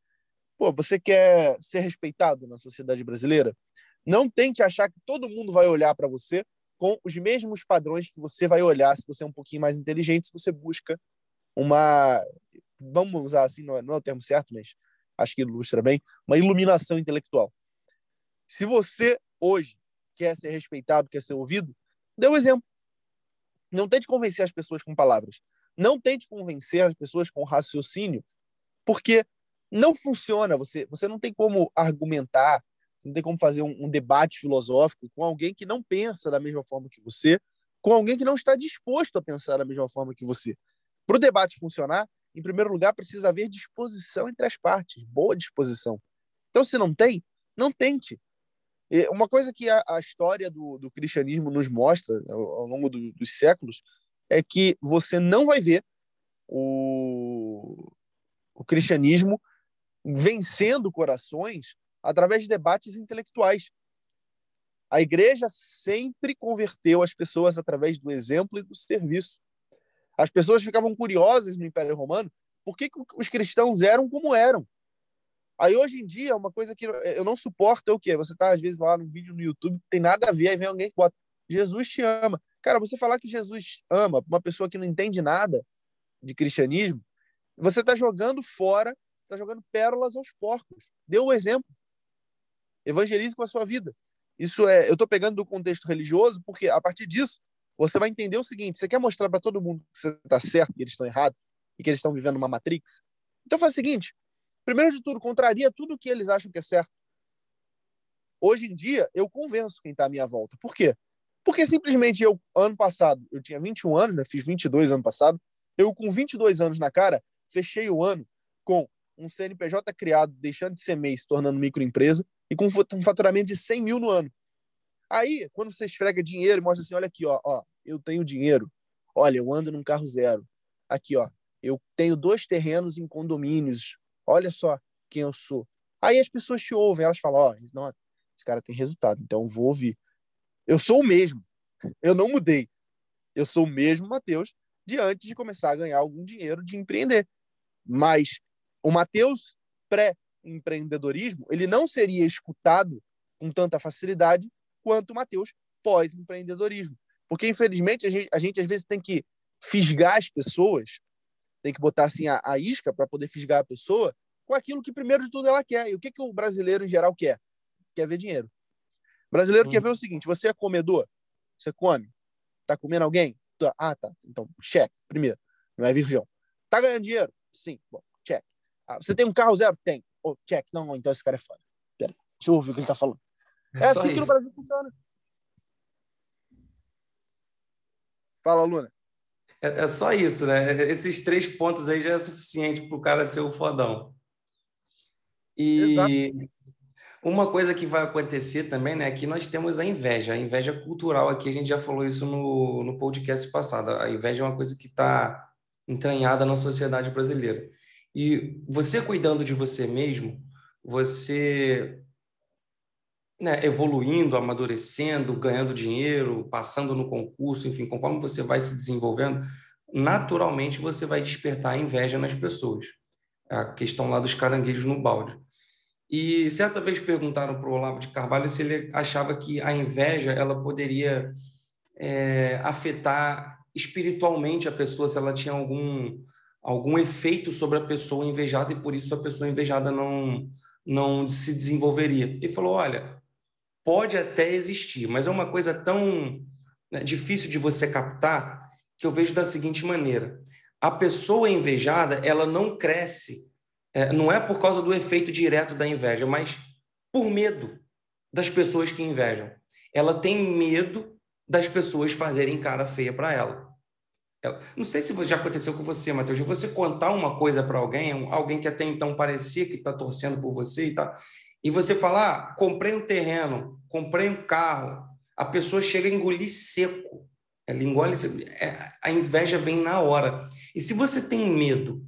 Speaker 1: pô, você quer ser respeitado na sociedade brasileira? Não tente achar que todo mundo vai olhar para você com os mesmos padrões que você vai olhar se você é um pouquinho mais inteligente, se você busca uma. Vamos usar assim, não é, não é o termo certo, mas acho que ilustra bem uma iluminação intelectual. Se você hoje quer ser respeitado, quer ser ouvido, dê o um exemplo. Não tente convencer as pessoas com palavras. Não tente convencer as pessoas com raciocínio, porque não funciona. Você, você não tem como argumentar, não tem como fazer um, um debate filosófico com alguém que não pensa da mesma forma que você, com alguém que não está disposto a pensar da mesma forma que você. Para o debate funcionar, em primeiro lugar, precisa haver disposição entre as partes, boa disposição. Então, se não tem, não tente. Uma coisa que a, a história do, do, cristianismo nos mostra ao, ao longo do, dos séculos é que você não vai ver o, o cristianismo vencendo corações através de debates intelectuais. A igreja sempre converteu as pessoas através do exemplo e do serviço. As pessoas ficavam curiosas no Império Romano por que, os cristãos eram como eram. Aí hoje em dia, uma coisa que eu não suporto é o quê? Você tá às vezes lá no vídeo no YouTube, tem nada a ver, aí vem alguém que bota Jesus te ama. Cara, você falar que Jesus ama uma pessoa que não entende nada de cristianismo, você está jogando fora, está jogando pérolas aos porcos. Dê o exemplo. Evangelize com a sua vida. Isso é, eu estou pegando do contexto religioso porque a partir disso você vai entender o seguinte: você quer mostrar para todo mundo que você está certo e eles estão errados e que eles estão vivendo uma matrix? Então faz o seguinte: primeiro de tudo, contraria tudo que eles acham que é certo. Hoje em dia, eu convenço quem está à minha volta. Por quê? Porque simplesmente eu, ano passado, eu tinha 21 anos, né? fiz 22 ano passado, eu com 22 anos na cara, fechei o ano com um CNPJ criado, deixando de ser mês, se tornando microempresa, e com um faturamento de 100 mil no ano. Aí, quando você esfrega dinheiro e mostra assim, olha aqui, ó, ó, eu tenho dinheiro. Olha, eu ando num carro zero. Aqui, ó, eu tenho dois terrenos em condomínios. Olha só quem eu sou. Aí as pessoas te ouvem, elas falam, ó, oh, esse cara tem resultado, então vou ouvir. Eu sou o mesmo. Eu não mudei. Eu sou o mesmo Matheus de antes de começar a ganhar algum dinheiro de empreender. Mas o Matheus pré-empreendedorismo, ele não seria escutado com tanta facilidade quanto o Matheus pós-empreendedorismo. Porque, infelizmente, a gente, a gente às vezes tem que fisgar as pessoas, tem que botar assim a, a isca para poder fisgar a pessoa com aquilo que, primeiro de tudo, ela quer. E o que, que o brasileiro, em geral, quer? Quer ver dinheiro. O brasileiro hum. quer ver o seguinte: você é comedor? Você come? Tá comendo alguém? Ah, tá. Então, cheque, primeiro. Não é virgão. Tá ganhando dinheiro? Sim. Bom, você tem um carro zero? Tem. Oh, check. Não, então esse cara é foda. Pera, deixa eu ouvir o que ele tá falando. É, é assim isso. que no Brasil funciona. Fala, Luna.
Speaker 2: É, é, só isso, né? Esses três pontos aí já é suficiente para o cara ser o fodão. E Exato. Uma coisa que vai acontecer também, né? Aqui nós temos a inveja, a inveja cultural aqui, a gente já falou isso no, no podcast passado. A inveja é uma coisa que está entranhada na sociedade brasileira. E você cuidando de você mesmo, você né, evoluindo, amadurecendo, ganhando dinheiro, passando no concurso, enfim, conforme você vai se desenvolvendo, naturalmente você vai despertar inveja nas pessoas. A questão lá dos caranguejos no balde. E certa vez perguntaram para o Olavo de Carvalho se ele achava que a inveja ela poderia é, afetar espiritualmente a pessoa, se ela tinha algum, algum efeito sobre a pessoa invejada e por isso a pessoa invejada não, não se desenvolveria. Ele falou: olha, pode até existir, mas é uma coisa tão né, difícil de você captar que eu vejo da seguinte maneira: a pessoa invejada ela não cresce é, não é por causa do efeito direto da inveja, mas por medo das pessoas que invejam. Ela tem medo das pessoas fazerem cara feia para ela. Não sei se já aconteceu com você, Matheus, você contar uma coisa para alguém, alguém que até então parecia que está torcendo por você e tá, e você falar, ah, comprei um terreno, comprei um carro, a pessoa chega a engolir seco. Ela engole, é, a inveja vem na hora. E se você tem medo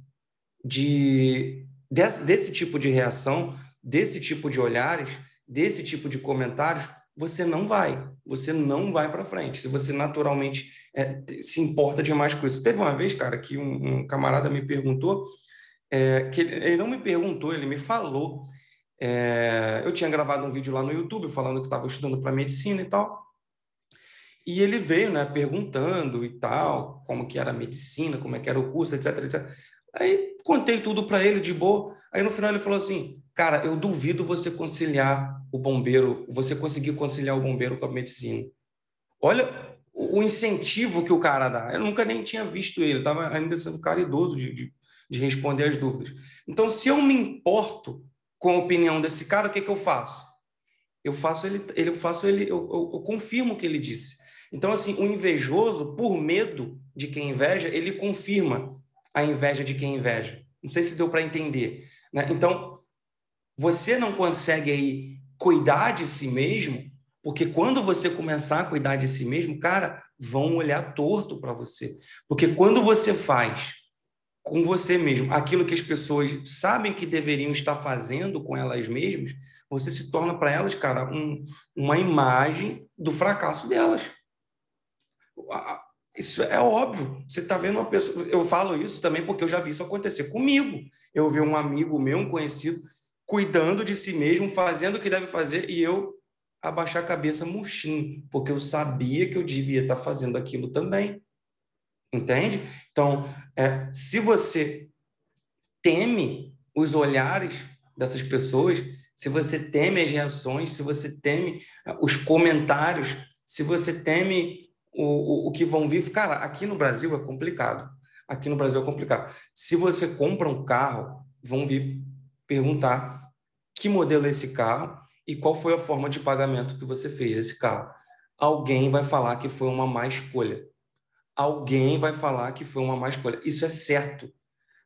Speaker 2: de desse, desse tipo de reação, desse tipo de olhares, desse tipo de comentários, você não vai, você não vai para frente. Se você naturalmente é, se importa demais com isso. Teve uma vez, cara, que um, um camarada me perguntou, é, que ele, ele, não me perguntou, ele me falou. É, eu tinha gravado um vídeo lá no YouTube falando que estava estudando para medicina e tal. E ele veio, né, perguntando e tal, como que era a medicina, como é que era o curso, etc, etc. Aí contei tudo para ele de boa. Aí no final ele falou assim: "Cara, eu duvido você conciliar o bombeiro, você conseguir conciliar o bombeiro com a medicina". Olha o incentivo que o cara dá. Eu nunca nem tinha visto ele, estava ainda sendo caridoso de, de, de, responder as dúvidas. Então, se eu me importo com a opinião desse cara, o que, que eu faço? Eu faço ele, ele eu faço ele, eu, eu, eu confirmo o que ele disse. Então, assim, o invejoso, por medo de quem inveja, ele confirma a inveja de quem inveja. Não sei se deu para entender. Né? Então, você não consegue aí cuidar de si mesmo, porque quando você começar a cuidar de si mesmo, cara, vão olhar torto para você. Porque quando você faz com você mesmo aquilo que as pessoas sabem que deveriam estar fazendo com elas mesmas, você se torna para elas, cara, um, uma imagem do fracasso delas. Isso é óbvio. Você está vendo uma pessoa. Eu falo isso também porque eu já vi isso acontecer comigo. Eu vi um amigo meu, um conhecido, cuidando de si mesmo, fazendo o que deve fazer, e eu abaixar a cabeça murchinho, porque eu sabia que eu devia estar tá fazendo aquilo também. Entende? Então, é, se você teme os olhares dessas pessoas, se você teme as reações, se você teme os comentários, se você teme o, o, o que vão vir. Cara, aqui no Brasil é complicado. Aqui no Brasil é complicado. Se você compra um carro, vão vir perguntar que modelo é esse carro e qual foi a forma de pagamento que você fez desse carro. Alguém vai falar que foi uma má escolha. Alguém vai falar que foi uma má escolha. Isso é certo.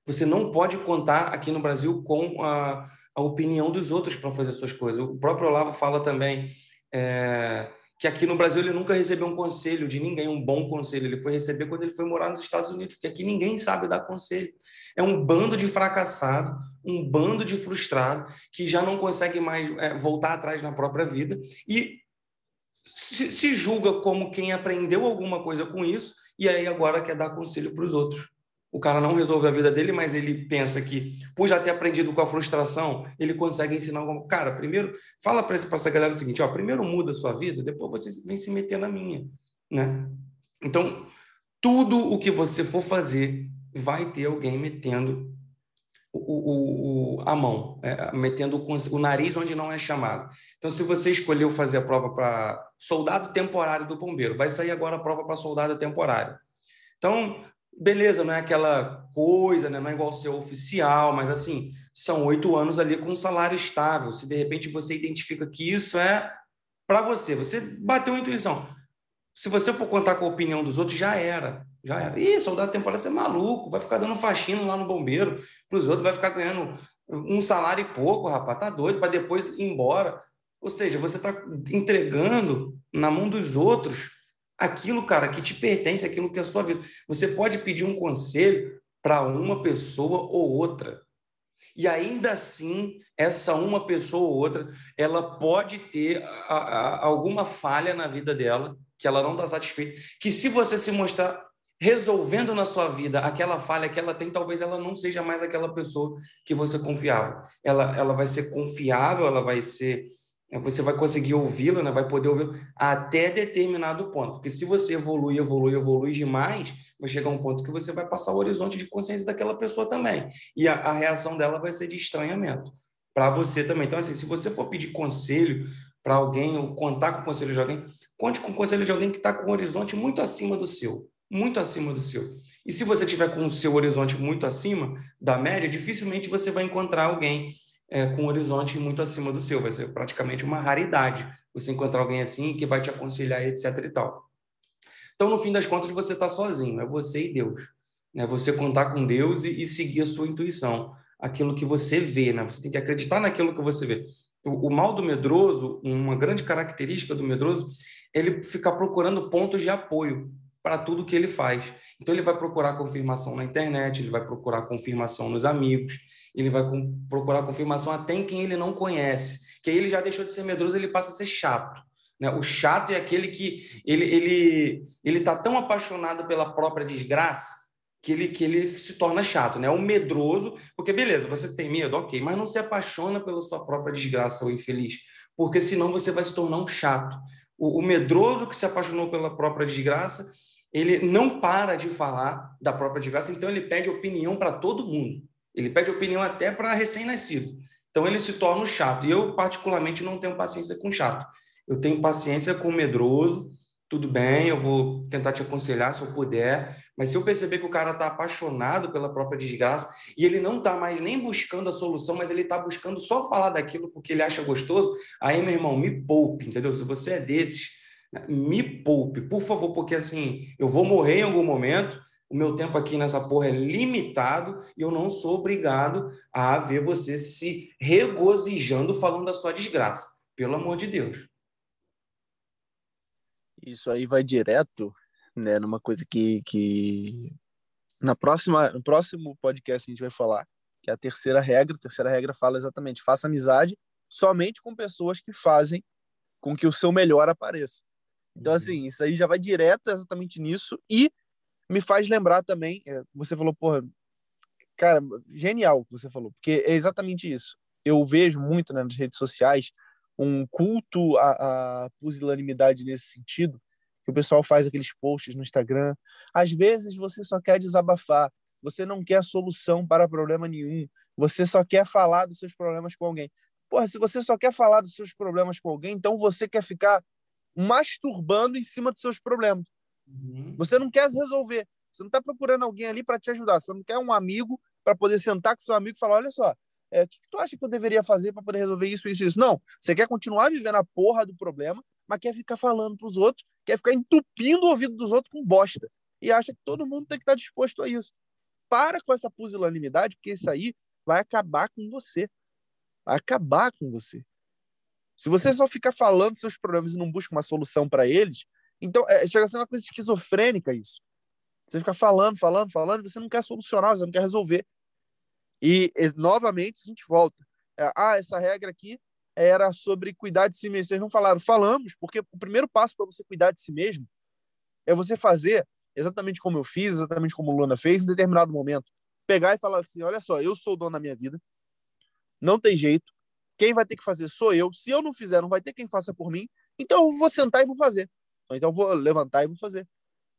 Speaker 2: Você não pode contar aqui no Brasil com a, a opinião dos outros para fazer suas coisas. O próprio Olavo fala também. É que aqui no Brasil ele nunca recebeu um conselho de ninguém, um bom conselho. Ele foi receber quando ele foi morar nos Estados Unidos, porque aqui ninguém sabe dar conselho. É um bando de fracassado, um bando de frustrado que já não consegue mais é, voltar atrás na própria vida e se, se julga como quem aprendeu alguma coisa com isso e aí agora quer dar conselho para os outros o cara não resolve a vida dele, mas ele pensa que, por já ter aprendido com a frustração, ele consegue ensinar alguma Cara, primeiro, fala para essa galera o seguinte: ó, primeiro muda a sua vida, depois você vem se meter na minha. Né? Então, tudo o que você for fazer, vai ter alguém metendo o, o, o, a mão, é, metendo o, o nariz onde não é chamado. Então, se você escolheu fazer a prova para soldado temporário do bombeiro, vai sair agora a prova para soldado temporário. Então, beleza, não é aquela coisa, né? não é igual ser oficial, mas assim, são oito anos ali com um salário estável. Se de repente você identifica que isso é para você, você bateu a intuição. Se você for contar com a opinião dos outros, já era. Já era. Ih, soldado temporário, você é maluco, vai ficar dando faxina lá no bombeiro para os outros, vai ficar ganhando um salário e pouco, rapaz, tá doido, para depois ir embora. Ou seja, você está entregando na mão dos outros aquilo, cara, que te pertence, aquilo que é a sua vida. Você pode pedir um conselho para uma pessoa ou outra. E ainda assim, essa uma pessoa ou outra, ela pode ter a, a, alguma falha na vida dela, que ela não está satisfeita, que se você se mostrar resolvendo na sua vida aquela falha que ela tem, talvez ela não seja mais aquela pessoa que você confiava. Ela, ela vai ser confiável, ela vai ser você vai conseguir ouvi-lo, né? vai poder ouvi-lo até determinado ponto. Porque se você evolui, evolui, evolui demais, vai chegar um ponto que você vai passar o horizonte de consciência daquela pessoa também. E a, a reação dela vai ser de estranhamento para você também. Então, assim, se você for pedir conselho para alguém ou contar com o conselho de alguém, conte com o conselho de alguém que está com um horizonte muito acima do seu. Muito acima do seu. E se você tiver com o seu horizonte muito acima da média, dificilmente você vai encontrar alguém é, com um horizonte muito acima do seu. Vai ser praticamente uma raridade você encontrar alguém assim que vai te aconselhar, etc. e tal. Então, no fim das contas, você está sozinho, é você e Deus. Né? Você contar com Deus e, e, seguir a sua intuição, aquilo que você vê. Né? Você tem que acreditar naquilo que você vê. O, o mal do medroso, uma grande característica do medroso, ele fica procurando pontos de apoio para tudo que ele faz. Então, ele vai procurar confirmação na internet, ele vai procurar confirmação nos amigos, ele vai procurar confirmação até em quem ele não conhece. Que aí ele já deixou de ser medroso, ele passa a ser chato. Né? O chato é aquele que ele ele ele está tão apaixonado pela própria desgraça que ele, que ele se torna chato, né? O medroso, porque beleza, você tem medo, ok, mas não se apaixona pela sua própria desgraça ou infeliz, porque senão você vai se tornar um chato. O, o medroso que se apaixonou pela própria desgraça, ele não para de falar da própria desgraça, então ele pede opinião para todo mundo. Ele pede opinião até para recém-nascido. Então ele se torna chato. E eu, particularmente, não tenho paciência com chato. Eu tenho paciência com medroso, tudo bem, eu vou tentar te aconselhar se eu puder, mas se eu perceber que o cara está apaixonado pela própria desgraça e ele não está mais nem buscando a solução, mas ele está buscando só falar daquilo porque ele acha gostoso, aí, meu irmão, me poupe, entendeu? Se você é desses, né, me poupe, por favor, porque assim, eu vou morrer em algum momento, o meu tempo aqui nessa porra é limitado e eu não sou obrigado a ver você se regozijando falando da sua desgraça. Pelo amor de Deus.
Speaker 1: Isso aí vai direto, né, numa coisa que, que na próxima, no próximo podcast a gente vai falar, que é a terceira regra. A terceira regra fala exatamente: faça amizade somente com pessoas que fazem com que o seu melhor apareça. Então, uhum. assim, isso aí já vai direto exatamente nisso e me faz lembrar também, é, você falou, porra, cara, genial o que você falou, porque é exatamente isso. Eu vejo muito né, nas redes sociais um culto à, à pusilanimidade nesse sentido, que o pessoal faz aqueles posts no Instagram. Às vezes você só quer desabafar, você não quer solução para problema nenhum, você só quer falar dos seus problemas com alguém. Porra, se você só quer falar dos seus problemas com alguém, então você quer ficar masturbando em cima dos seus problemas. Uhum. Você não quer resolver. Você não está procurando alguém ali para te ajudar. Você não quer um amigo para poder sentar com seu amigo e falar: olha só, é, o que, que tu acha que eu deveria fazer para poder resolver isso, isso, isso? Não, você quer continuar vivendo a porra do problema, mas quer ficar falando para os outros, quer ficar entupindo o ouvido dos outros com bosta. E acha que todo mundo tem que estar tá disposto a isso. Para com essa pusilanimidade, porque isso aí vai acabar com você. Vai acabar com você. Se você só ficar falando seus problemas e não busca uma solução para eles, então é, chega a ser uma coisa esquizofrênica isso. Você fica falando, falando, falando, e você não quer solucionar, você não quer resolver. E, novamente, a gente volta. É, ah, essa regra aqui era sobre cuidar de si mesmo. Vocês não falaram. Falamos, porque o primeiro passo para você cuidar de si mesmo é você fazer exatamente como eu fiz, exatamente como o Luna fez, em determinado momento. Pegar e falar assim: olha só, eu sou o dono da minha vida, não tem jeito. Quem vai ter que fazer sou eu. Se eu não fizer, não vai ter quem faça por mim. Então eu vou sentar e vou fazer. Então eu vou levantar e vou fazer.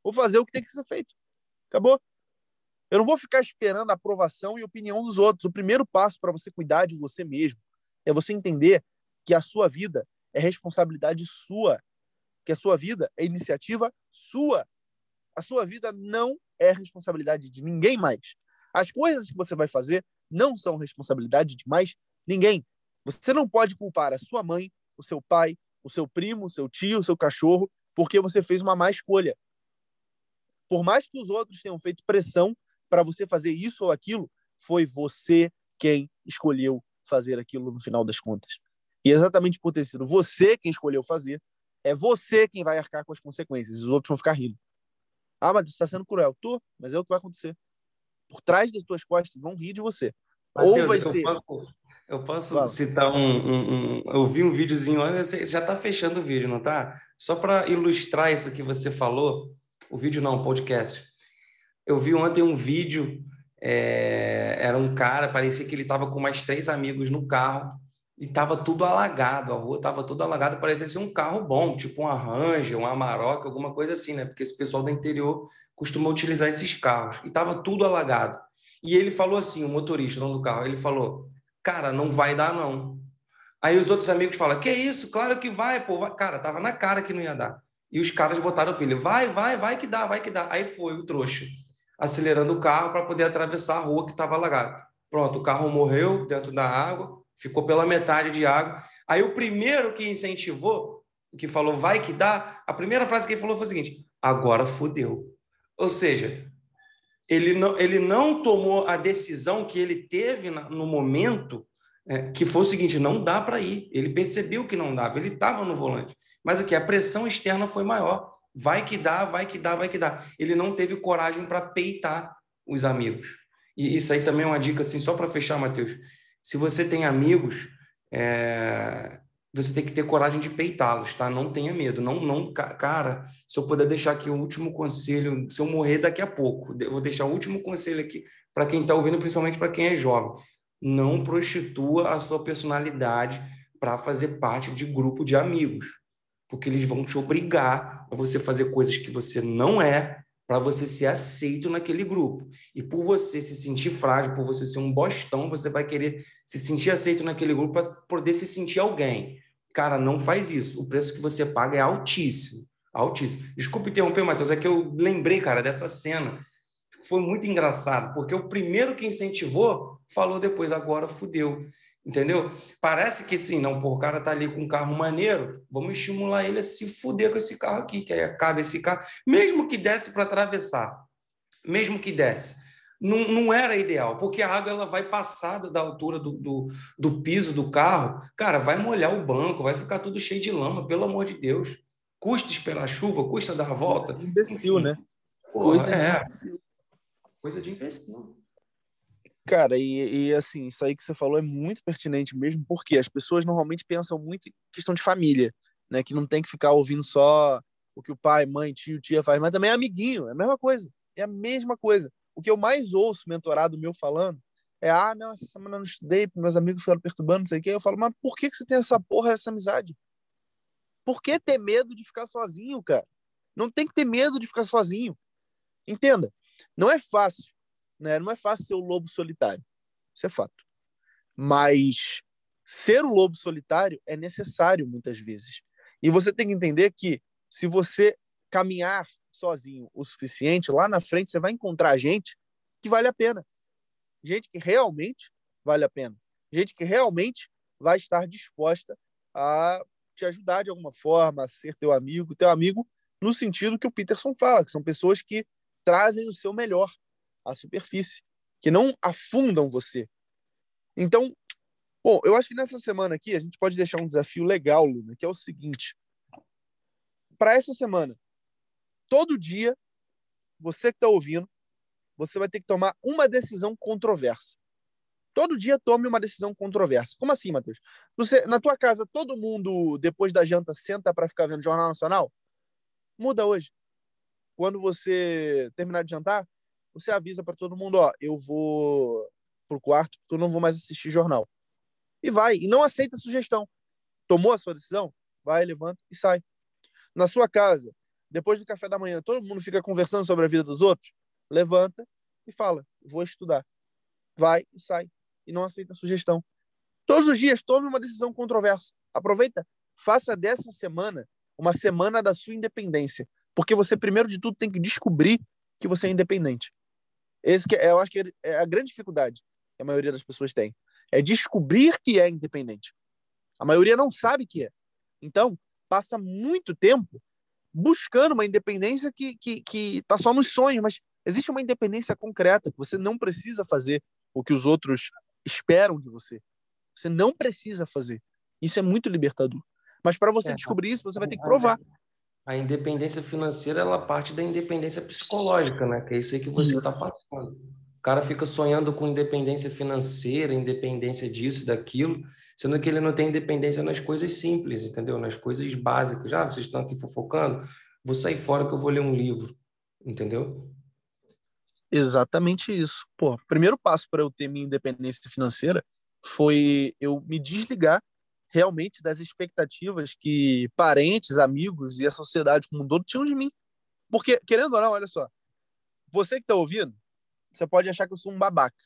Speaker 1: Vou fazer o que tem que ser feito. Acabou. Eu não vou ficar esperando a aprovação e opinião dos outros. O primeiro passo para você cuidar de você mesmo é você entender que a sua vida é responsabilidade sua, que a sua vida é iniciativa sua. A sua vida não é responsabilidade de ninguém mais. As coisas que você vai fazer não são responsabilidade de mais ninguém. Você não pode culpar a sua mãe, o seu pai, o seu primo, o seu tio, o seu cachorro, porque você fez uma má escolha. Por mais que os outros tenham feito pressão para você fazer isso ou aquilo, foi você quem escolheu fazer aquilo no final das contas. E exatamente por ter sido você quem escolheu fazer, é você quem vai arcar com as consequências. Os outros vão ficar rindo. Ah, mas você está sendo cruel. Tô, mas é o que vai acontecer. Por trás das tuas costas vão rir de você.
Speaker 2: Mateus, Ou vai eu ser. Eu posso citar um, um, um, Eu vi um videozinho, você já está fechando o vídeo, não tá? Só para ilustrar isso que você falou, o vídeo não, o podcast. Eu vi ontem um vídeo, é, era um cara, parecia que ele estava com mais três amigos no carro e estava tudo alagado, a rua estava tudo alagada, parecia ser um carro bom, tipo um Ranger, um Amarok, alguma coisa assim, né? Porque esse pessoal do interior costuma utilizar esses carros. E estava tudo alagado. E ele falou assim, o motorista do carro, ele falou, cara, não vai dar não. Aí os outros amigos falam, que isso? Claro que vai, pô. Cara, tava na cara que não ia dar. E os caras botaram o pilha, vai, vai, vai que dá, vai que dá. Aí foi o trouxa acelerando o carro para poder atravessar a rua que estava alagada. Pronto, o carro morreu dentro da água, ficou pela metade de água. Aí o primeiro que incentivou, que falou vai que dá, a primeira frase que ele falou foi o seguinte: agora fodeu. Ou seja, ele não, ele não tomou a decisão que ele teve no momento, é, que foi o seguinte: não dá para ir. Ele percebeu que não dava, ele estava no volante. Mas o que? A pressão externa foi maior. Vai que dá, vai que dá, vai que dá. Ele não teve coragem para peitar os amigos. E isso aí também é uma dica, assim, só para fechar, Matheus. Se você tem amigos, é... você tem que ter coragem de peitá-los, tá? Não tenha medo. Não, não, cara, se eu puder deixar aqui o último conselho, se eu morrer daqui a pouco, eu vou deixar o último conselho aqui para quem está ouvindo, principalmente para quem é jovem. Não prostitua a sua personalidade para fazer parte de grupo de amigos, porque eles vão te obrigar a você fazer coisas que você não é para você ser aceito naquele grupo. E por você se sentir frágil, por você ser um bostão, você vai querer se sentir aceito naquele grupo para poder se sentir alguém. Cara, não faz isso. O preço que você paga é altíssimo. Altíssimo. Desculpe interromper, Matheus, é que eu lembrei, cara, dessa cena. Foi muito engraçado, porque o primeiro que incentivou falou depois, agora fudeu. Entendeu? Parece que sim, não, pô, o cara tá ali com um carro maneiro, vamos estimular ele a se fuder com esse carro aqui, que aí acaba esse carro, mesmo que desse para atravessar, mesmo que desse. Não, não era ideal, porque a água ela vai passar da altura do, do, do piso do carro, cara, vai molhar o banco, vai ficar tudo cheio de lama, pelo amor de Deus. Custa esperar a chuva, custa dar a volta.
Speaker 1: Coisa de imbecil, né?
Speaker 2: Porra, Coisa é. de imbecil. Coisa de imbecil.
Speaker 1: Cara, e, e, assim, isso aí que você falou é muito pertinente mesmo, porque as pessoas normalmente pensam muito em questão de família, né? Que não tem que ficar ouvindo só o que o pai, mãe, tio, tia faz, mas também é amiguinho, é a mesma coisa. É a mesma coisa. O que eu mais ouço mentorado meu falando é: ah, não, essa semana eu não estudei, meus amigos ficaram perturbando, não sei o quê. Eu falo, mas por que, que você tem essa porra, essa amizade? Por que ter medo de ficar sozinho, cara? Não tem que ter medo de ficar sozinho. Entenda, não é fácil né? Não é fácil ser o lobo solitário. Isso é fato. Mas ser o lobo solitário é necessário muitas vezes. E você tem que entender que se você caminhar sozinho o suficiente, lá na frente você vai encontrar gente que vale a pena. Gente que realmente vale a pena. Gente que realmente vai estar disposta a te ajudar de alguma forma, a ser teu amigo, teu amigo no sentido que o Peterson fala, que são pessoas que trazem o seu melhor à superfície, que não afundam você. Então, bom, eu acho que nessa semana aqui a gente pode deixar um desafio legal, Luna, que é o seguinte: para essa semana, todo dia, você que está ouvindo, você vai ter que tomar uma decisão controversa. Todo dia tome uma decisão controversa. Como assim, Matheus? Você, na tua casa, todo mundo, depois da janta, senta para ficar vendo Jornal Nacional? Muda hoje. Quando você terminar de jantar, você avisa para todo mundo, ó, eu vou pro quarto porque eu não vou mais assistir jornal. E vai, e não aceita a sugestão. Tomou a sua decisão? Vai, levanta e sai. Na sua casa, depois do café da manhã, todo mundo fica conversando sobre a vida dos outros? Levanta e fala, vou estudar. Vai e sai. E não aceita sugestão. Todos os dias, tome uma decisão controversa. Aproveita, faça dessa semana uma semana da sua independência. Porque você, primeiro de tudo, tem que descobrir que você é independente. Esse que é, eu acho que é a grande dificuldade que a maioria das pessoas tem. É descobrir que é independente. A maioria não sabe que é. Então, passa muito tempo buscando uma independência que que que tá só nos sonhos, mas existe uma independência concreta que você não precisa fazer o que os outros esperam de você. Você não precisa fazer. Isso é muito libertador. Mas para você é, descobrir isso, você vai ter que provar.
Speaker 2: A independência financeira, ela parte da independência psicológica, né? Que é isso aí que você está passando. Cara fica sonhando com independência financeira, independência disso, daquilo, sendo que ele não tem independência nas coisas simples, entendeu? Nas coisas básicas. Já, ah, vocês estão aqui fofocando? Vou sair fora que eu vou ler um livro, entendeu?
Speaker 1: Exatamente isso. Pô, primeiro passo para eu ter minha independência financeira foi eu me desligar realmente das expectativas que parentes, amigos e a sociedade como um todo tinham de mim. Porque, querendo ou não, olha só, você que está ouvindo, você pode achar que eu sou um babaca.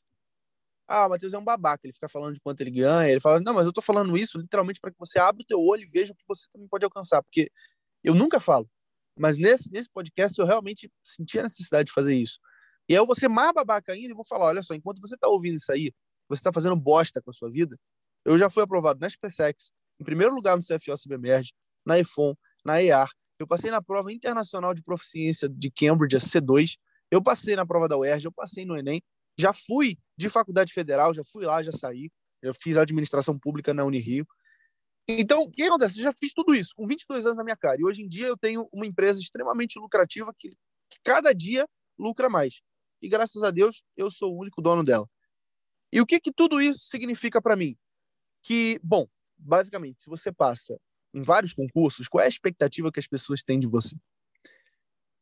Speaker 1: Ah, o Matheus é um babaca, ele fica falando de quanto ele ganha, ele fala, não, mas eu estou falando isso literalmente para que você abra o teu olho e veja o que você também pode alcançar, porque eu nunca falo, mas nesse, nesse podcast eu realmente senti a necessidade de fazer isso. E aí eu vou ser mais babaca ainda e vou falar, olha só, enquanto você está ouvindo isso aí, você está fazendo bosta com a sua vida, eu já fui aprovado na SpaceX, em primeiro lugar no CFO CBMERG, na EFON, na EAR. Eu passei na prova internacional de proficiência de Cambridge, a C2. Eu passei na prova da UERJ, eu passei no Enem. Já fui de faculdade federal, já fui lá, já saí. Eu fiz administração pública na Unirio. Então, o que acontece? Eu já fiz tudo isso com 22 anos na minha cara. E hoje em dia eu tenho uma empresa extremamente lucrativa que, que cada dia lucra mais. e graças a Deus eu sou o único dono dela. E o que, que tudo isso significa para mim? Que, bom, basicamente, se você passa em vários concursos, qual é a expectativa que as pessoas têm de você?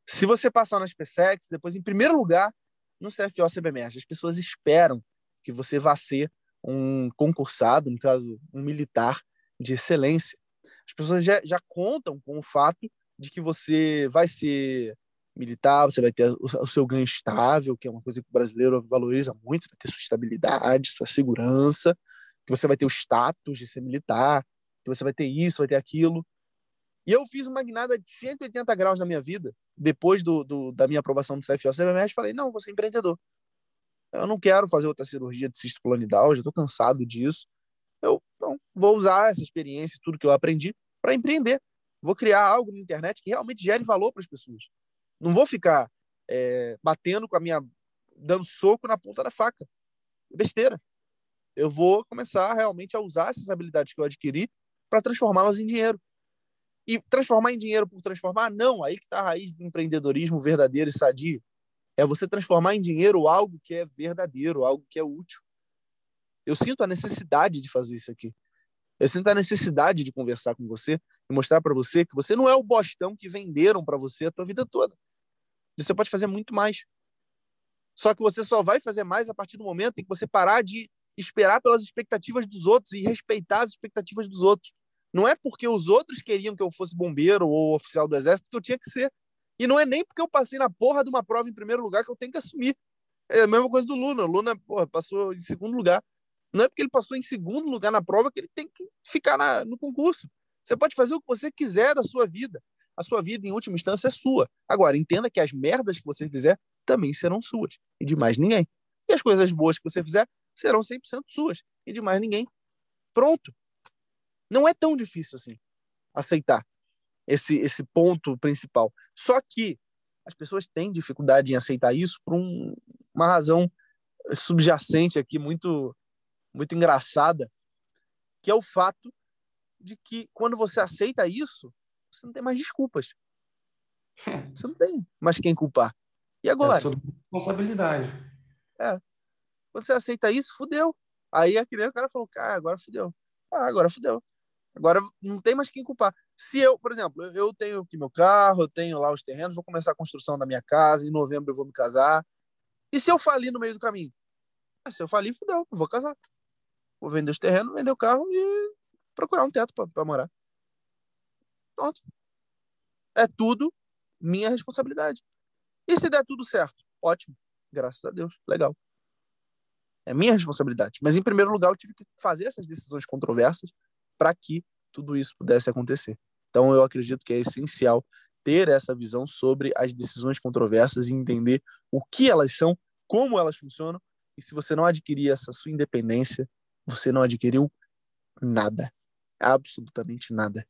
Speaker 1: Se você passar nas PSEX, depois, em primeiro lugar, no CFO CBMERG, as pessoas esperam que você vá ser um concursado, no caso, um militar de excelência. As pessoas já, já contam com o fato de que você vai ser militar, você vai ter o seu ganho estável, que é uma coisa que o brasileiro valoriza muito, vai ter sua estabilidade, sua segurança, que você vai ter o status de ser militar, que você vai ter isso, vai ter aquilo. E eu fiz uma guinada de 180 graus na minha vida, depois do, do da minha aprovação do CFO CBMS, falei, não, vou ser empreendedor. Eu não quero fazer outra cirurgia de cisto planidal, já estou cansado disso. Eu não, vou usar essa experiência tudo que eu aprendi para empreender. Vou criar algo na internet que realmente gere valor para as pessoas. Não vou ficar é, batendo com a minha. dando soco na ponta da faca. Besteira. Eu vou começar realmente a usar essas habilidades que eu adquiri para transformá-las em dinheiro. E transformar em dinheiro por transformar, não. Aí que está a raiz do empreendedorismo verdadeiro e sadio. É você transformar em dinheiro algo que é verdadeiro, algo que é útil. Eu sinto a necessidade de fazer isso aqui. Eu sinto a necessidade de conversar com você e mostrar para você que você não é o bostão que venderam para você a tua vida toda. Você pode fazer muito mais. Só que você só vai fazer mais a partir do momento em que você parar de esperar pelas expectativas dos outros e respeitar as expectativas dos outros. Não é porque os outros queriam que eu fosse bombeiro ou oficial do exército que eu tinha que ser. E não é nem porque eu passei na porra de uma prova em primeiro lugar que eu tenho que assumir. É a mesma coisa do Luna. O Luna porra, passou em segundo lugar. Não é porque ele passou em segundo lugar na prova que ele tem que ficar na, no concurso. Você pode fazer o que você quiser da sua vida. A sua vida, em última instância, é sua. Agora, entenda que as merdas que você fizer também serão suas e de mais ninguém. E as coisas boas que você fizer serão 100% suas e de mais ninguém. Pronto. Não é tão difícil assim aceitar esse, esse ponto principal. Só que as pessoas têm dificuldade em aceitar isso por um, uma razão subjacente aqui muito muito engraçada, que é o fato de que quando você aceita isso, você não tem mais desculpas. Você não tem mais quem culpar. E agora? É
Speaker 2: sobre responsabilidade.
Speaker 1: É. Quando você aceita isso, fudeu. Aí a criança, o cara falou, cara, agora fudeu. Ah, agora fudeu. Agora não tem mais quem culpar. Se eu, por exemplo, eu tenho aqui meu carro, eu tenho lá os terrenos, vou começar a construção da minha casa, em novembro eu vou me casar. E se eu falir no meio do caminho? Ah, se eu falir, fudeu, eu vou casar. Vou vender os terrenos, vender o carro e procurar um teto para morar. Pronto. É tudo minha responsabilidade. E se der tudo certo? Ótimo. Graças a Deus. Legal. É minha responsabilidade. Mas, em primeiro lugar, eu tive que fazer essas decisões controversas para que tudo isso pudesse acontecer. Então, eu acredito que é essencial ter essa visão sobre as decisões controversas e entender o que elas são, como elas funcionam. E se você não adquirir essa sua independência, você não adquiriu nada. Absolutamente nada.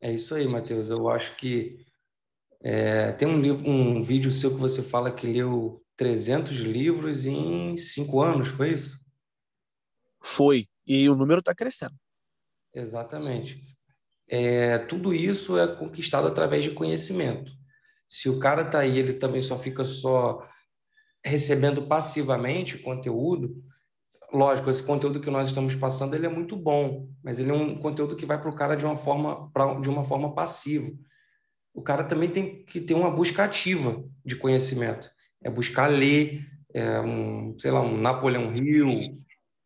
Speaker 2: É isso aí, Matheus. Eu acho que é, tem um livro, um vídeo seu que você fala que leu 300 livros em cinco anos, foi isso?
Speaker 1: Foi. E o número está crescendo.
Speaker 2: Exatamente. É, tudo isso é conquistado através de conhecimento. Se o cara está aí, ele também só fica só recebendo passivamente o conteúdo, lógico, esse conteúdo que nós estamos passando ele é muito bom, mas ele é um conteúdo que vai para o cara de uma forma pra, de uma forma passiva. O cara também tem que ter uma busca ativa de conhecimento, é buscar ler, é um, sei lá, um Napoleão Hill,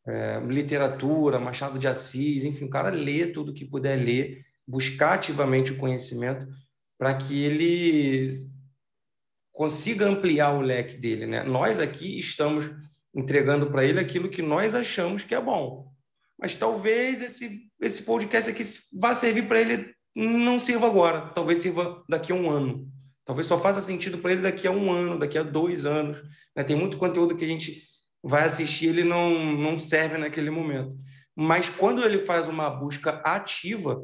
Speaker 2: é, literatura, Machado de Assis, enfim, o cara lê tudo que puder ler, buscar ativamente o conhecimento para que ele consiga ampliar o leque dele, né? Nós aqui estamos entregando para ele aquilo que nós achamos que é bom. Mas talvez esse, esse podcast aqui vá servir para ele, não sirva agora, talvez sirva daqui a um ano. Talvez só faça sentido para ele daqui a um ano, daqui a dois anos. Né? Tem muito conteúdo que a gente vai assistir, ele não, não serve naquele momento. Mas quando ele faz uma busca ativa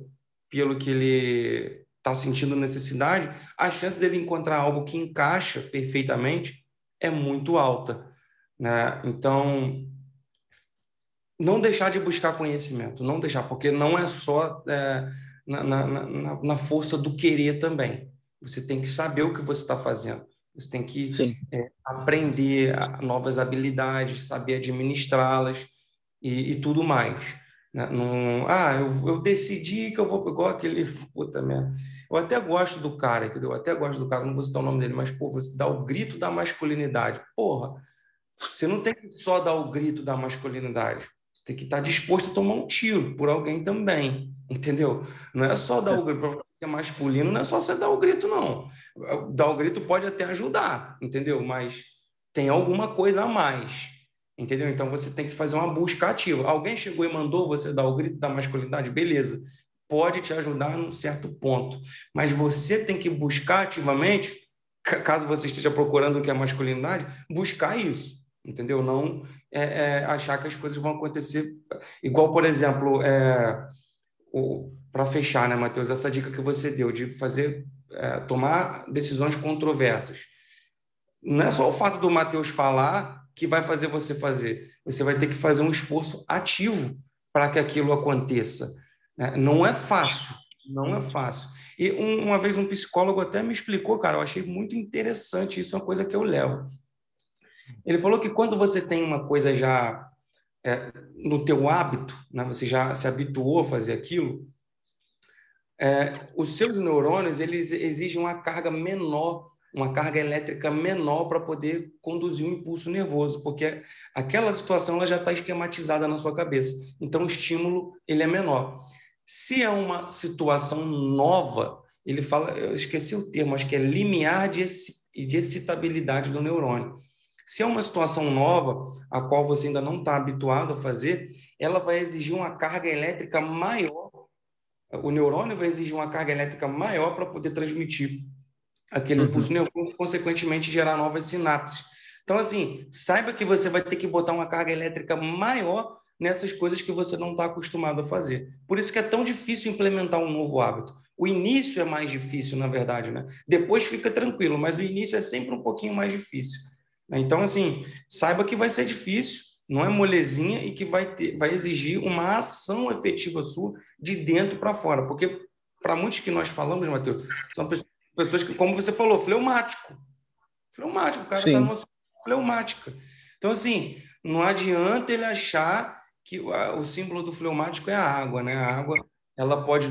Speaker 2: pelo que ele está sentindo necessidade, a chance dele encontrar algo que encaixa perfeitamente é muito alta. Né? Então, não deixar de buscar conhecimento, não deixar, porque não é só é, na, na, na, na, força do querer também. Você tem que saber o que você está fazendo. Você tem que é, aprender novas habilidades, saber administrá-las e, e, tudo mais. Né? Não, ah, eu, eu, decidi que eu vou igual aquele puta merda. Eu até gosto do cara, entendeu? Eu até gosto do cara, não vou citar o nome dele, mas pô, você dá o grito da masculinidade. Porra, você não tem que só dar o grito da masculinidade. Você tem que estar disposto a tomar um tiro por alguém também, entendeu? Não é só dar o grito para ser masculino, não é só você dar o grito, não. Dar o grito pode até ajudar, entendeu? Mas tem alguma coisa a mais, entendeu? Então você tem que fazer uma busca ativa. Alguém chegou e mandou você dar o grito da masculinidade, beleza? Pode te ajudar num certo ponto, mas você tem que buscar ativamente, caso você esteja procurando o que é masculinidade, buscar isso entendeu? Não é, é, achar que as coisas vão acontecer igual, por exemplo, é, para fechar, né, Matheus, essa dica que você deu de fazer, é, tomar decisões controversas. Não é só o fato do Matheus falar que vai fazer você fazer. Você vai ter que fazer um esforço ativo para que aquilo aconteça. Né? Não é fácil, não é fácil. E um, uma vez um psicólogo até me explicou, cara, eu achei muito interessante, isso é uma coisa que eu levo. Ele falou que quando você tem uma coisa já é, no teu hábito, né, você já se habituou a fazer aquilo, é, os seus neurônios eles exigem uma carga menor, uma carga elétrica menor para poder conduzir um impulso nervoso, porque aquela situação ela já está esquematizada na sua cabeça. Então o estímulo ele é menor. Se é uma situação nova, ele fala, eu esqueci o termo, acho que é limiar de, de excitabilidade do neurônio. Se é uma situação nova, a qual você ainda não está habituado a fazer, ela vai exigir uma carga elétrica maior. O neurônio vai exigir uma carga elétrica maior para poder transmitir aquele uhum. impulso neurônico, consequentemente gerar novas sinapses. Então, assim, saiba que você vai ter que botar uma carga elétrica maior nessas coisas que você não está acostumado a fazer. Por isso que é tão difícil implementar um novo hábito. O início é mais difícil, na verdade, né? Depois fica tranquilo, mas o início é sempre um pouquinho mais difícil. Então, assim, saiba que vai ser difícil, não é molezinha e que vai, ter, vai exigir uma ação efetiva sua de dentro para fora. Porque, para muitos que nós falamos, Matheus, são pessoas que, como você falou, fleumático. Fleumático, o cara está numa fleumática. Então, assim, não adianta ele achar que o símbolo do fleumático é a água, né? A água, ela pode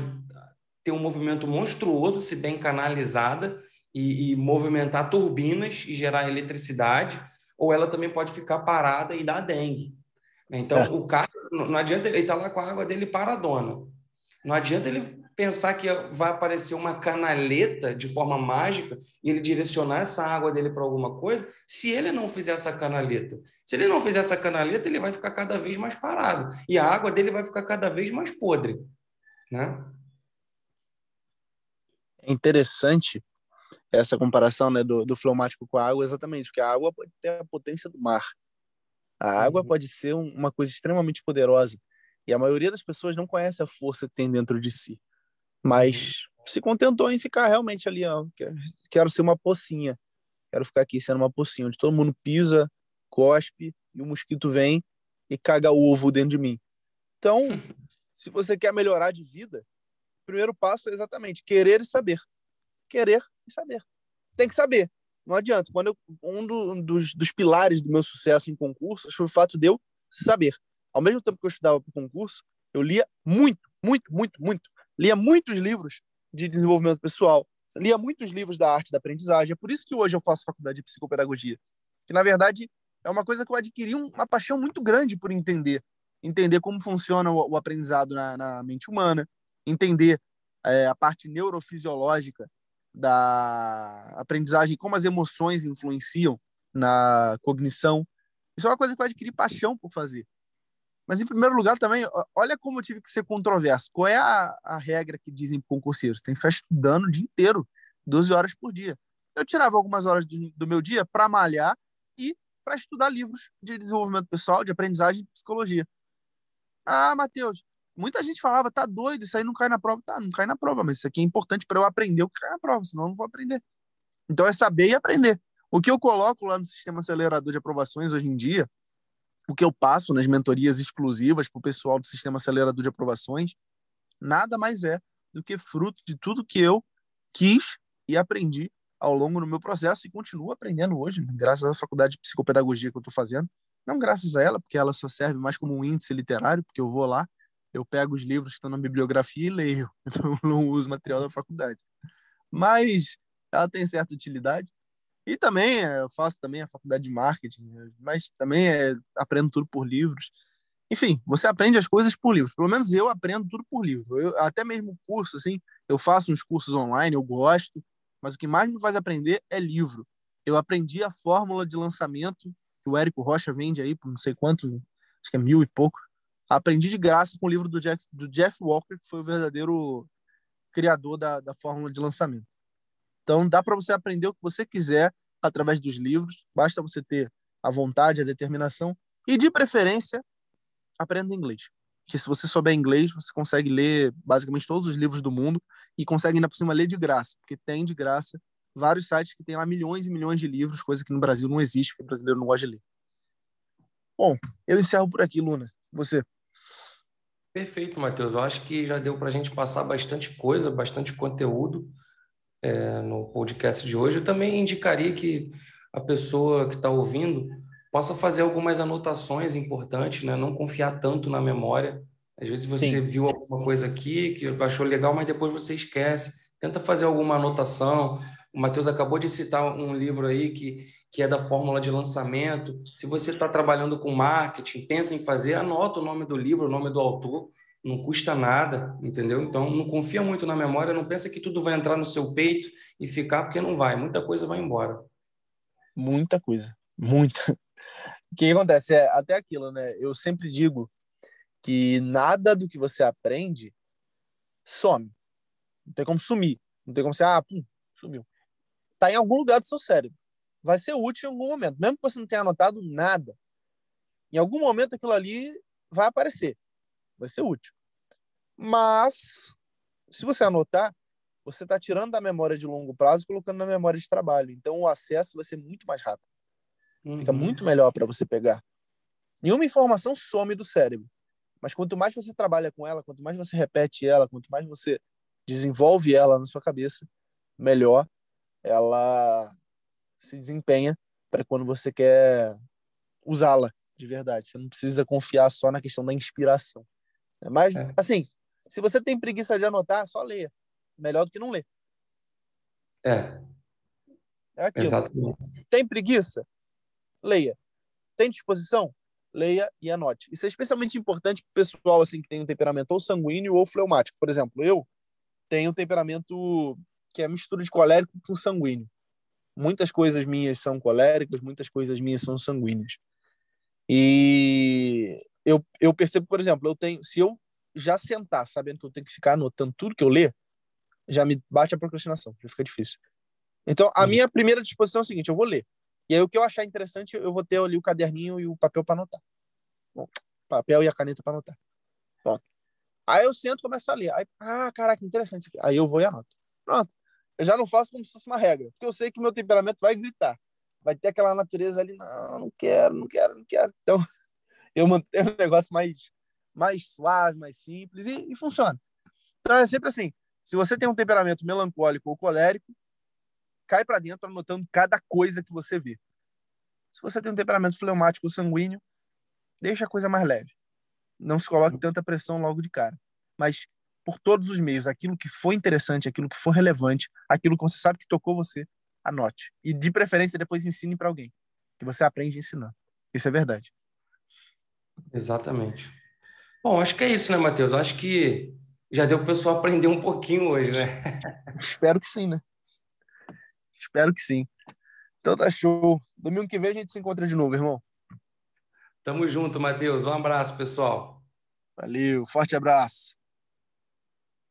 Speaker 2: ter um movimento monstruoso se bem canalizada, e, e movimentar turbinas e gerar eletricidade, ou ela também pode ficar parada e dar dengue. Então, é. o cara, não adianta ele estar tá lá com a água dele paradona. Não adianta ele pensar que vai aparecer uma canaleta de forma mágica e ele direcionar essa água dele para alguma coisa, se ele não fizer essa canaleta. Se ele não fizer essa canaleta, ele vai ficar cada vez mais parado. E a água dele vai ficar cada vez mais podre. Né?
Speaker 1: É interessante essa comparação né, do, do fleumático com a água, exatamente, porque a água pode ter a potência do mar. A água uhum. pode ser um, uma coisa extremamente poderosa. E a maioria das pessoas não conhece a força que tem dentro de si. Mas uhum. se contentou em ficar realmente ali, ó, quero ser uma pocinha. Quero ficar aqui sendo uma pocinha, onde todo mundo pisa, cospe, e o mosquito vem e caga o ovo dentro de mim. Então, se você quer melhorar de vida, o primeiro passo é exatamente querer e saber querer e saber. Tem que saber. Não adianta. Quando eu, um, do, dos, dos, pilares do meu sucesso em concursos foi o fato de eu saber. Ao mesmo tempo que eu estudava para o concurso, eu lia muito, muito, muito, muito. Lia muitos livros de desenvolvimento pessoal. Lia muitos livros da arte da aprendizagem. É por isso que hoje eu faço faculdade de psicopedagogia. Que, na verdade, é uma coisa que eu adquiri uma paixão muito grande por entender. Entender como funciona o, o aprendizado na, na, mente humana, entender é, a parte neurofisiológica da aprendizagem, como as emoções influenciam na cognição. Isso é uma coisa que eu adquiri paixão por fazer. Mas, em primeiro lugar, também, olha como eu tive que ser controverso. Qual é a, a regra que dizem concurseiros? Tem que ficar estudando o dia inteiro, 12 horas por dia. Eu tirava algumas horas do, do meu dia para malhar e para estudar livros de desenvolvimento pessoal, de aprendizagem e psicologia. Ah, Matheus, Muita gente falava, tá doido, isso aí não cai na prova. Tá, não cai na prova, mas isso aqui é importante para eu aprender o que cai na prova, senão eu não vou aprender. Então é saber e aprender. O que eu coloco lá no sistema acelerador de aprovações hoje em dia, o que eu passo nas mentorias exclusivas para o pessoal do sistema acelerador de aprovações, nada mais é do que fruto de tudo que eu quis e aprendi ao longo do meu processo e continuo aprendendo hoje, né? graças à faculdade de psicopedagogia que eu estou fazendo. Não graças a ela, porque ela só serve mais como um índice literário, porque eu vou lá, eu pego os livros que estão na bibliografia e leio, então eu não uso material da faculdade. Mas ela tem certa utilidade. E também eh, eu faço também a faculdade de marketing, né? mas também é, aprendo tudo por livros. Enfim, você aprende as coisas por livros. Pelo menos eu aprendo tudo por livro. Eu, até mesmo curso, assim, eu faço uns cursos online, eu gosto, mas o que mais me faz aprender é livro. Eu aprendi a fórmula de lançamento que o Érico Rocha vende aí por não sei quanto, acho que é mil e pouco. Aprendi de graça com o livro do Jeff, do Jeff Walker, que foi o verdadeiro criador da, da fórmula de lançamento. Então, dá para você aprender o que você quiser através dos livros, basta você ter a vontade, a determinação e, de preferência, aprenda inglês. Que se você souber inglês, você consegue ler basicamente todos os livros do mundo e consegue ainda por cima ler de graça, porque tem de graça vários sites que tem lá milhões e milhões de livros, coisa que no Brasil não existe, porque o brasileiro não gosta de ler. Bom, eu encerro por aqui, Luna. Você.
Speaker 2: Perfeito, Matheus. Eu acho que já deu para a gente passar bastante coisa, bastante conteúdo é, no podcast de hoje. Eu também indicaria que a pessoa que está ouvindo possa fazer algumas anotações importantes, né? não confiar tanto na memória. Às vezes você Sim. viu alguma coisa aqui que achou legal, mas depois você esquece. Tenta fazer alguma anotação. O Matheus acabou de citar um livro aí que, que é da fórmula de lançamento. Se você está trabalhando com marketing, pensa em fazer, anota o nome do livro, o nome do autor. Não custa nada, entendeu? Então, não confia muito na memória, não pensa que tudo vai entrar no seu peito e ficar, porque não vai. Muita coisa vai embora.
Speaker 1: Muita coisa. Muita. O que acontece? É até aquilo, né? Eu sempre digo que nada do que você aprende some. Não tem como sumir. Não tem como ser, ah, pum, sumiu. Tá em algum lugar do seu cérebro. Vai ser útil em algum momento. Mesmo que você não tenha anotado nada. Em algum momento aquilo ali vai aparecer. Vai ser útil. Mas, se você anotar, você está tirando da memória de longo prazo e colocando na memória de trabalho. Então, o acesso vai ser muito mais rápido. Uhum. Fica muito melhor para você pegar. E uma informação some do cérebro. Mas quanto mais você trabalha com ela, quanto mais você repete ela, quanto mais você desenvolve ela na sua cabeça, melhor ela se desempenha para quando você quer usá-la de verdade. Você não precisa confiar só na questão da inspiração. Mas, é. assim, se você tem preguiça de anotar, só leia. Melhor do que não ler.
Speaker 2: É.
Speaker 1: É aquilo. Exatamente. Tem preguiça? leia. Tem disposição? Leia e anote. Isso é especialmente importante para o pessoal assim, que tem um temperamento ou sanguíneo ou fleumático. Por exemplo, eu tenho um temperamento que é mistura de colérico com sanguíneo. Muitas coisas minhas são coléricas, muitas coisas minhas são sanguíneas. E eu, eu percebo, por exemplo, eu tenho, se eu já sentar sabendo que eu tenho que ficar anotando tudo que eu ler, já me bate a procrastinação, já fica difícil. Então, a minha primeira disposição é o seguinte: eu vou ler. E aí o que eu achar interessante, eu vou ter ali o caderninho e o papel para anotar. Bom, papel e a caneta para anotar. Pronto. Aí eu sento e começo a ler. Aí, ah, caraca, interessante isso aqui. Aí eu vou e anoto. Pronto. Eu já não faço como se fosse uma regra, porque eu sei que meu temperamento vai gritar. Vai ter aquela natureza ali, não, não quero, não quero, não quero. Então, eu mantenho um negócio mais, mais suave, mais simples e, e funciona. Então, é sempre assim. Se você tem um temperamento melancólico ou colérico, cai para dentro anotando cada coisa que você vê. Se você tem um temperamento fleumático sanguíneo, deixa a coisa mais leve. Não se coloque tanta pressão logo de cara. Mas por todos os meios, aquilo que for interessante, aquilo que for relevante, aquilo que você sabe que tocou você, anote. E de preferência depois ensine para alguém, que você aprende ensinando. Isso é verdade.
Speaker 2: Exatamente. Bom, acho que é isso, né, Matheus? Acho que já deu para o pessoal aprender um pouquinho hoje, né?
Speaker 1: Espero que sim, né? Espero que sim. Então tá show. Domingo que vem a gente se encontra de novo, irmão.
Speaker 2: Tamo junto, Matheus. Um abraço, pessoal.
Speaker 1: Valeu, forte abraço.